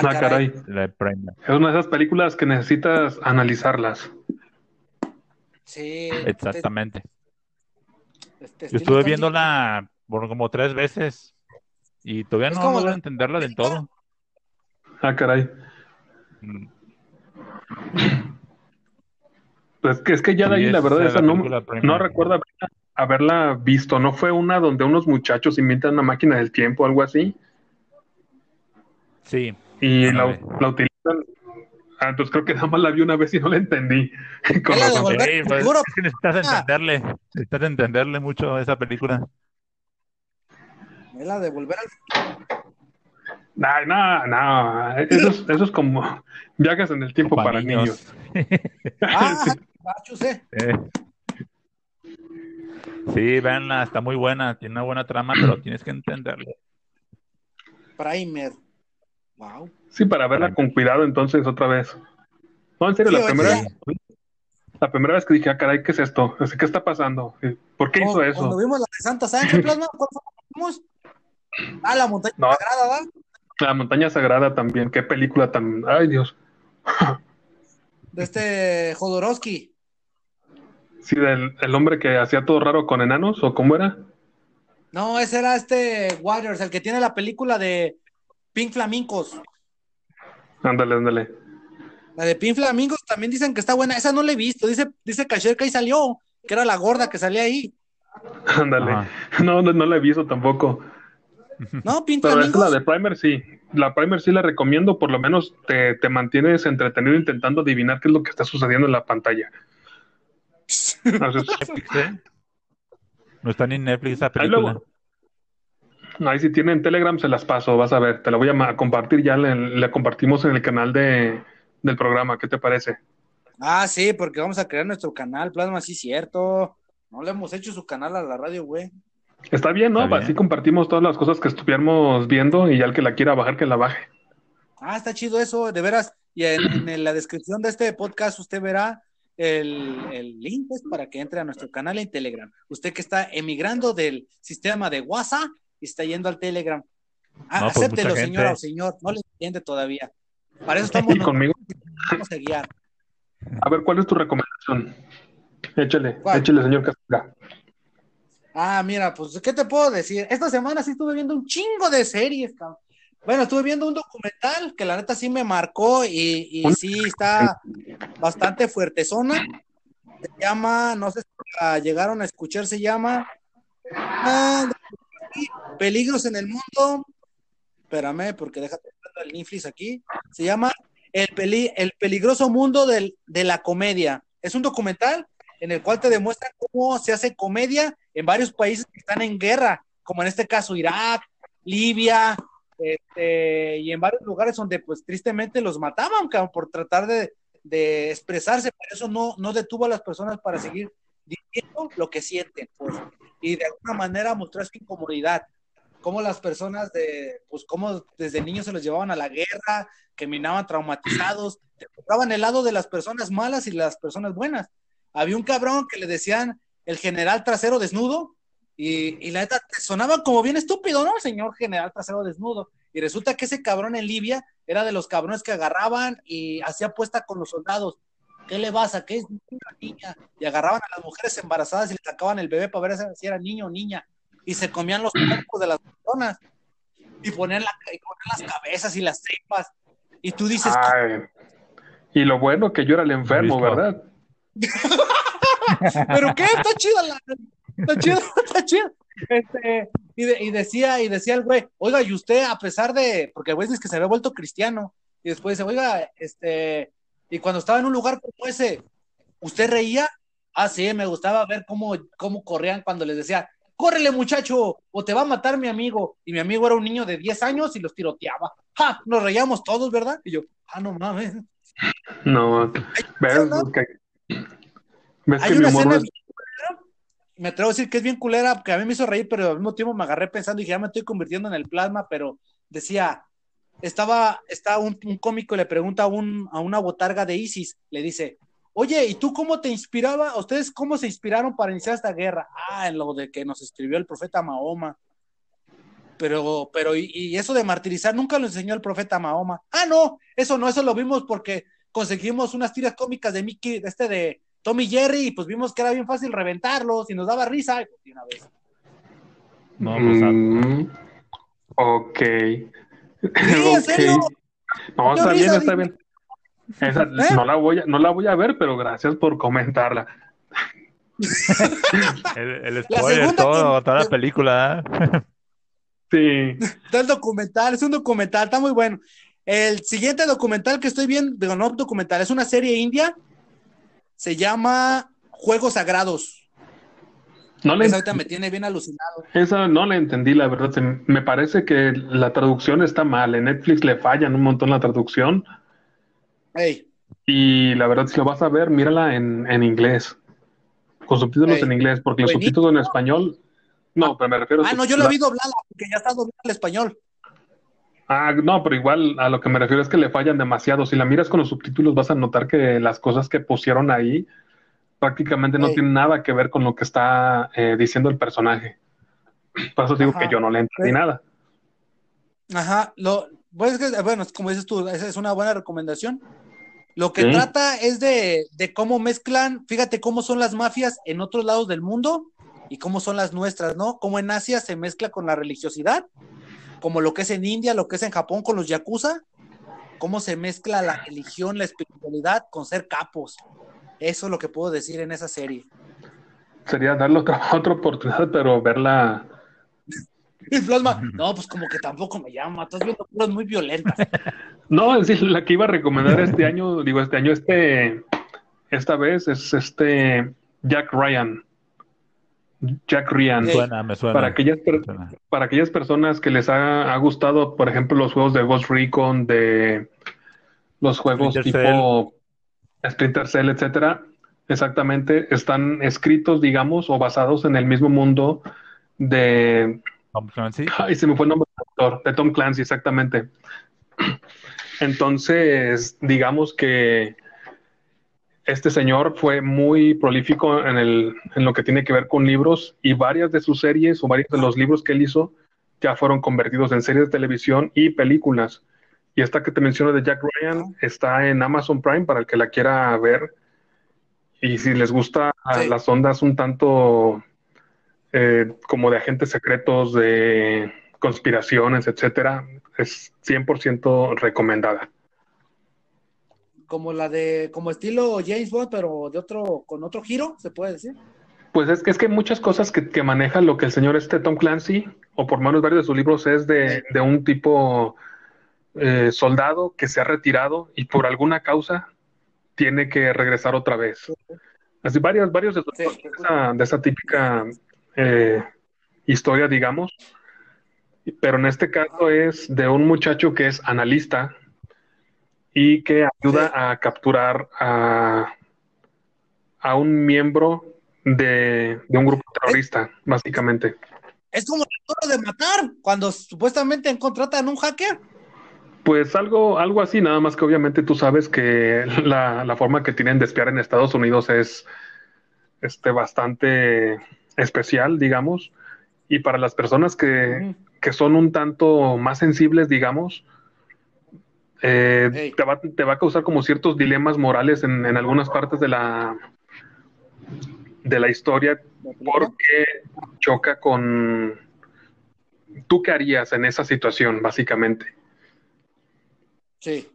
S3: Ah, caray.
S5: La de Primer.
S3: Es una de esas películas que necesitas analizarlas.
S4: Sí.
S5: Exactamente.
S4: este- este
S5: Yo estuve viéndola por como tres veces y todavía
S4: Es
S5: no logro
S4: la-
S5: entenderla del todo.
S3: Ah, caray.
S5: Mm, <clears throat>
S3: Pues que es que ya de
S5: Sí,
S3: ahí, la verdad,
S5: es
S3: esa
S5: la
S3: no, no recuerdo haberla, haberla visto. ¿No fue una donde unos muchachos inventan una máquina del tiempo o algo así?
S5: Sí,
S3: Y la, la utilizan. Ah, entonces creo que nada más la vi una vez y no la entendí. <laughs> Con
S4: la
S3: razón.
S5: Sí, pues, es <laughs> que necesitas
S4: Ah.
S5: entenderle, necesitas entenderle mucho a esa película.
S4: Es la de volver al
S3: Ay, no, no. Eso es, eso es como viajes en el tiempo para, niños. <laughs>
S4: Ah,
S3: Sí.
S4: chusé.
S5: Eh. Sí, véanla, está muy buena, tiene una buena trama, pero tienes que entenderle.
S4: Primer. Wow.
S3: Sí, para verla con cuidado entonces otra vez. No, en serio,
S4: Sí,
S3: la primera,
S4: ahorita
S3: la primera vez que dije, ah, caray, ¿qué es esto? ¿Qué está pasando? ¿Por qué hizo eso?
S4: Cuando vimos la de Santa Sangre, <laughs> plasma, ¿cuál fue la que vimos? Ah, la montaña
S3: No.
S4: sagrada, ¿verdad?
S3: La montaña sagrada también, qué película tan... Ay, Dios. <laughs>
S4: De este Jodorowsky.
S3: Sí, del el hombre que hacía todo raro con enanos, ¿o cómo era?
S4: No, ese era este Waters, el que tiene la película de Pink Flamingos.
S3: Ándale, ándale.
S4: La de Pink Flamingos también dicen que está buena. Esa no la he visto. Dice, dice Cacher que ahí salió, que era la gorda que salía ahí.
S3: Ándale. <laughs> No, no, no la he visto tampoco.
S4: ¿No? Pink
S3: Pero esta, la
S4: Flamingos.
S3: de Primer, sí. La Primer sí la recomiendo, por lo menos te, te mantienes entretenido intentando adivinar qué es lo que está sucediendo en la pantalla. <laughs> Es.
S5: ¿eh? No está ni en Netflix esa
S3: Ahí
S5: película.
S3: luego. Ahí si tienen Telegram se las paso, vas a ver, te la voy a compartir, ya le, le compartimos en el canal de, del programa, ¿qué te parece?
S4: Ah, sí, porque vamos a crear nuestro canal, Plasma, sí, cierto. No le hemos hecho su canal a la radio, güey.
S3: Está bien, ¿no?
S5: Está bien.
S3: Así compartimos todas las cosas que estuviéramos viendo y ya el que la quiera bajar, que la baje.
S4: Ah, está chido eso, de veras. Y en, en la descripción de este podcast usted verá el, el link pues, para que entre a nuestro canal en Telegram. Usted que está emigrando del sistema de WhatsApp y está yendo al Telegram. Ah,
S5: No, pues,
S4: acéptelo, señora o señor. No le entiende todavía. Para eso estamos
S3: Y conmigo.
S4: vamos a guiar.
S3: A ver, ¿cuál es tu recomendación? Échale,
S4: ¿Cuál?
S3: échale, señor Castura.
S4: Ah, mira, pues, ¿qué te puedo decir? Esta semana sí estuve viendo un chingo de series, cabrón. Bueno, estuve viendo un documental que la neta sí me marcó y, y sí está bastante fuertezona. Se llama, no sé si la llegaron a escuchar, se llama ah, Peligros en el Mundo. Espérame, porque déjate el Netflix aquí. Se llama El, peli- el peligroso mundo del- de la comedia. Es un documental en el cual te demuestra cómo se hace comedia en varios países que están en guerra, como en este caso Irak, Libia, este, y en varios lugares donde pues tristemente los mataban por tratar de, de expresarse, pero eso no, no detuvo a las personas para seguir diciendo lo que sienten, pues, y de alguna manera mostrar su incomodidad, cómo las personas de, pues cómo desde niños se los llevaban a la guerra, que minaban traumatizados, te mostraban el lado de las personas malas y las personas buenas. Había un cabrón que le decían el general trasero desnudo, y, y la neta sonaba como bien estúpido, ¿no? Señor general trasero desnudo. Y resulta que ese cabrón en Libia era de los cabrones que agarraban y hacía apuesta con los soldados. ¿Qué le vas a? ¿Qué es una niña? Y agarraban a las mujeres embarazadas y le sacaban el bebé para ver si era niño o niña. Y se comían los cuerpos de las personas. Y ponían, la, y ponían las cabezas y las tripas. Y tú dices,
S3: Ay, y lo bueno que yo era el enfermo. ¿verdad? <laughs>
S4: ¿Pero qué? Está chida la. Está chido, está chido. Este, y, de- y decía, y decía el güey, oiga, y usted, a pesar de, porque el güey dice que se había vuelto cristiano, y después dice, oiga, este, y cuando estaba en un lugar como ese, ¿usted reía? Ah, sí, me gustaba ver cómo, cómo corrían cuando les decía, córrele muchacho, o te va a matar mi amigo. Y mi amigo era un niño de 10 años y los tiroteaba. ¡Ja! Nos reíamos todos, ¿verdad? Y yo, ah, no mames.
S3: No, ves que, ves
S4: Hay
S3: que mi
S4: una
S3: humor
S4: escena
S3: es-
S4: bien culera, me atrevo a decir que es bien culera, porque a mí me hizo reír, pero al mismo tiempo me agarré pensando y dije, ya me estoy convirtiendo en el plasma, pero decía, estaba, está un, cómico y le pregunta a, un, a una botarga de ISIS, le dice, oye, ¿y tú cómo te inspiraba? ¿Ustedes cómo se inspiraron para iniciar esta guerra? Ah, en lo de que nos escribió el profeta Mahoma. Pero, pero, y, eso de martirizar nunca lo enseñó el profeta Mahoma. Ah, no, eso no, eso lo vimos porque conseguimos unas tiras cómicas de Mickey, de este de Tommy Jerry, y pues vimos que era bien fácil reventarlos y nos daba risa. y una vez.
S5: No,
S3: Mm, ok. <laughs>
S4: en serio.
S3: No, está bien, está bien. Esa, <laughs>
S4: ¿Eh?
S3: no, la voy a, no la voy a ver, pero gracias por comentarla. <laughs>
S5: el, el
S4: La
S5: spoiler,
S4: segunda
S5: todo,
S4: que-
S5: toda la película. ¿eh?
S3: Sí.
S4: Está el documental, es un documental, está muy bueno. El siguiente documental que estoy viendo, digo, no documental, es una serie india, se llama Juegos Sagrados.
S3: No le,
S4: Esa ahorita me tiene bien alucinado.
S3: esa no la entendí, la verdad. Se- me parece que la traducción está mal. En Netflix le fallan un montón la traducción.
S4: Ey,
S3: Y la verdad, si lo vas a ver, mírala en, en inglés. Con subtítulos en inglés, porque los subtítulos en español. No, pero me refiero a
S4: Ah, no, yo la vi doblada, porque ya está doblada al español.
S3: Ah, no, pero igual a lo que me refiero es que le fallan demasiado. Si la miras con los subtítulos vas a notar que las cosas que pusieron ahí prácticamente no
S4: Ey.
S3: tienen nada que ver con lo que está eh, diciendo el personaje. <clears throat> Por eso digo
S4: Ajá.
S3: que yo no le entendí nada.
S4: Ajá, lo, pues, es que, bueno, como dices tú, esa es una buena recomendación. Lo que
S3: Sí.
S4: trata es de, de cómo mezclan, fíjate cómo son las mafias en otros lados del mundo y cómo son las nuestras, ¿no? Como en Asia se mezcla con la religiosidad, como lo que es en India, lo que es en Japón con los yakuza, cómo se mezcla la religión, la espiritualidad con ser capos. Eso es lo que puedo decir en esa serie.
S3: Sería darle otra, <laughs> otra oportunidad, pero verla. <laughs>
S4: Y Plasma, no, pues como que tampoco me llama, estás viendo cosas muy violentas. <laughs>
S3: No, es decir, la que iba a recomendar este año, digo, este año, este, esta vez es este Jack Ryan. Jack Ryan.
S4: Sí.
S5: Suena, me suena.
S3: Para aquellas, per-
S5: Suena.
S3: para aquellas personas que les ha, ha gustado, por ejemplo, los juegos de Ghost Recon, de los juegos
S5: Splinter
S3: tipo Splinter Cell, etcétera, Exactamente, están escritos, digamos, o basados en el mismo mundo de...
S5: Tom Clancy.
S3: Ay, se me fue el nombre del autor, de Tom Clancy, exactamente. Entonces, digamos que este señor fue muy prolífico en, el, en lo que tiene que ver con libros y varias de sus series o varios de los libros que él hizo ya fueron convertidos en series de televisión y películas. Y esta que te menciono de Jack Ryan está en Amazon Prime para el que la quiera ver. Y si les gusta
S4: Sí.
S3: las ondas un tanto eh, como de agentes secretos, de conspiraciones, etcétera, es 100% recomendada.
S4: Como la de, como estilo James Bond, pero de otro, con otro giro, se puede decir.
S3: Pues es que es que muchas cosas que, que maneja lo que el señor este Tom Clancy, o por menos varios de sus libros, es de, de un tipo eh, soldado que se ha retirado y por alguna causa tiene que regresar otra vez. Así varios, varios de,
S4: Sí.
S3: esa, de esa típica eh, historia, digamos. Pero en este caso es de un muchacho que es analista y que ayuda
S4: Sí.
S3: a capturar a, a un miembro de, de un grupo terrorista, básicamente.
S4: Es como el de matar, cuando supuestamente contratan un hacker.
S3: Pues algo, algo así, nada más que obviamente tú sabes que <laughs> la, la forma que tienen de espiar en Estados Unidos es este, bastante especial, digamos, y para las personas que, que son un tanto más sensibles, digamos, eh, te, va, te va a causar como ciertos dilemas morales en, en algunas partes de la, de la historia porque choca con... ¿Tú qué harías en esa situación, básicamente?
S4: Sí.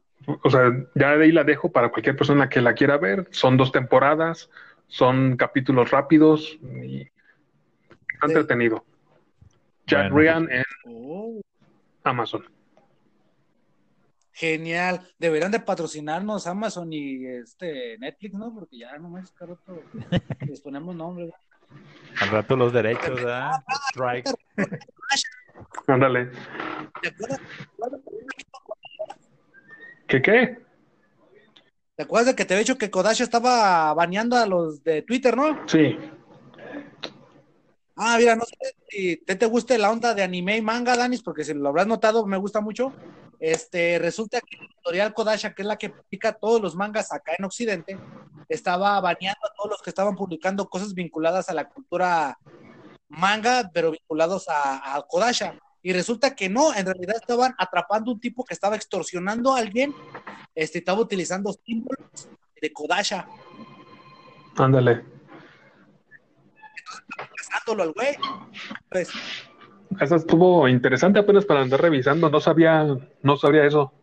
S3: O sea, ya de ahí la dejo para cualquier persona que la quiera ver. Son dos temporadas, son capítulos rápidos y está
S4: Sí.
S3: entretenido. Jack
S5: Bueno.
S3: Ryan en
S4: Oh,
S3: Amazon.
S4: genial. Deberían de patrocinarnos Amazon y este Netflix, ¿no? Porque ya no más rato <laughs> les ponemos nombre.
S5: Al rato los derechos, ¿verdad? <laughs> Strike.
S3: Ándale.
S4: ¿Te acuerdas?
S3: ¿Qué qué?
S4: ¿Te acuerdas de que te había dicho que Kodash estaba baneando a los de Twitter, no?
S3: Sí.
S4: Ah, mira, no sé si te, te guste la onda de anime y manga, Danis, porque si lo habrás notado, me gusta mucho. Este, resulta que la editorial Kodasha, que es la que publica todos los mangas acá en Occidente, estaba baneando a todos los que estaban publicando cosas vinculadas a la cultura manga, pero vinculados a, a Kodasha. Y resulta que no, en realidad estaban atrapando un tipo que estaba extorsionando a alguien, este, estaba utilizando símbolos de Kodasha,
S3: Ándale.
S4: cazándolo al güey. Pues,
S3: Eso estuvo interesante apenas para andar revisando. No sabía, no sabría eso.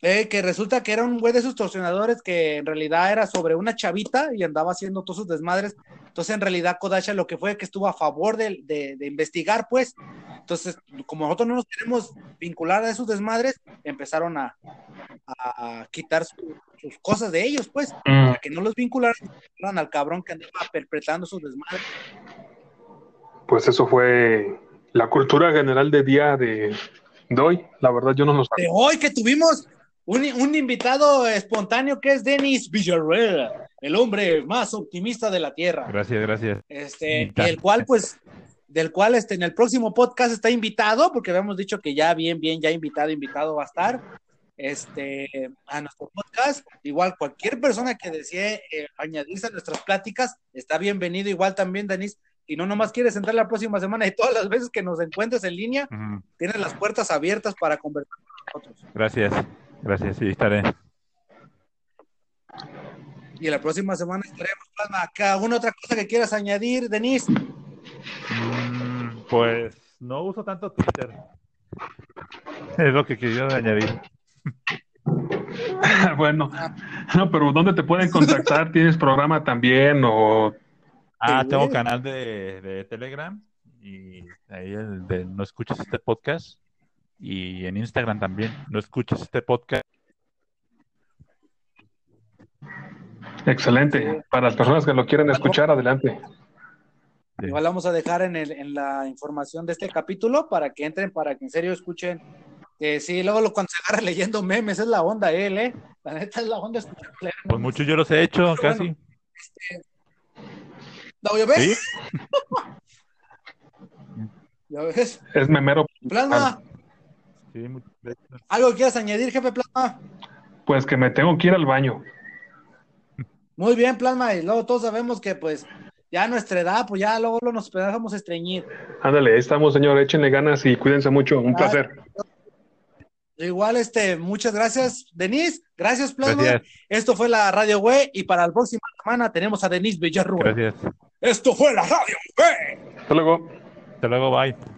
S4: Eh, que resulta que era un güey de esos torsionadores que en realidad era sobre una chavita y andaba haciendo todos sus desmadres. Entonces, en realidad, Kodasha lo que fue que estuvo a favor de, de- de investigar, pues. Entonces, como nosotros no nos queremos vincular a esos desmadres, empezaron a, a quitar su- sus cosas de ellos, pues,
S3: Mm,
S4: para que no los vincularan, vincularan al cabrón que andaba perpetrando sus desmadres.
S3: Pues eso fue la cultura general de día de, de hoy. La verdad, yo no lo sabía.
S4: De hoy que tuvimos un, un invitado espontáneo que es Denis Villarreal, el hombre más optimista de la Tierra.
S5: Gracias, gracias.
S4: Este, el cual, pues, del cual este, en el próximo podcast está invitado, porque habíamos dicho que ya bien, bien, ya invitado, invitado va a estar este, a nuestro podcast. Igual, cualquier persona que desee eh, añadirse a nuestras pláticas, está bienvenido. Igual también, Denis, si no nomás quieres entrar la próxima semana y todas las veces que nos encuentres en línea,
S5: Ujú.
S4: tienes las puertas abiertas para conversar con nosotros.
S5: Gracias. Gracias, sí, estaré.
S4: Y la próxima semana estaremos, Plasma. acá. ¿Alguna otra cosa que quieras añadir, Denis?
S5: Mm, pues no uso tanto Twitter. Es lo que quería añadir. <laughs>
S3: bueno, no, pero ¿dónde te pueden contactar? <laughs> ¿Tienes programa también o
S5: Ah, tengo canal de, de Telegram y ahí el de No escuches este podcast y en Instagram también No escuches este podcast.
S3: excelente? Para las personas que lo quieren escuchar, adelante.
S5: Sí.
S4: Igual vamos a dejar en, el, en la información de este capítulo para que entren, para que en serio escuchen. Eh, sí, luego lo, cuando se agarra leyendo memes es la onda él, ¿eh? La neta es la onda escuchar leer
S5: Pues muchos yo los he hecho,
S4: Pero
S5: casi.
S4: ¿No, ¿Ya ves?
S5: Sí. <laughs>
S4: ¿Ya ves?
S3: Es memero.
S4: Plasma,
S5: Sí, muchas.
S4: ¿algo quieras añadir, jefe Plasma?
S3: Pues que me tengo que ir al baño.
S4: Muy bien, Plasma, y luego todos sabemos que pues ya a nuestra edad, pues ya luego lo nos dejamos estreñir.
S3: Ándale, ahí estamos, señor. Échenle ganas y cuídense mucho. Un placer.
S4: Igual, este, muchas gracias, Denise. Gracias, Plasma.
S5: Gracias,
S4: Esto fue la Radio Güey y para la próxima semana tenemos a Denise Villarruel.
S5: gracias.
S4: Esto fue la Radio Güey.
S3: Hasta luego.
S5: Hasta luego, bye.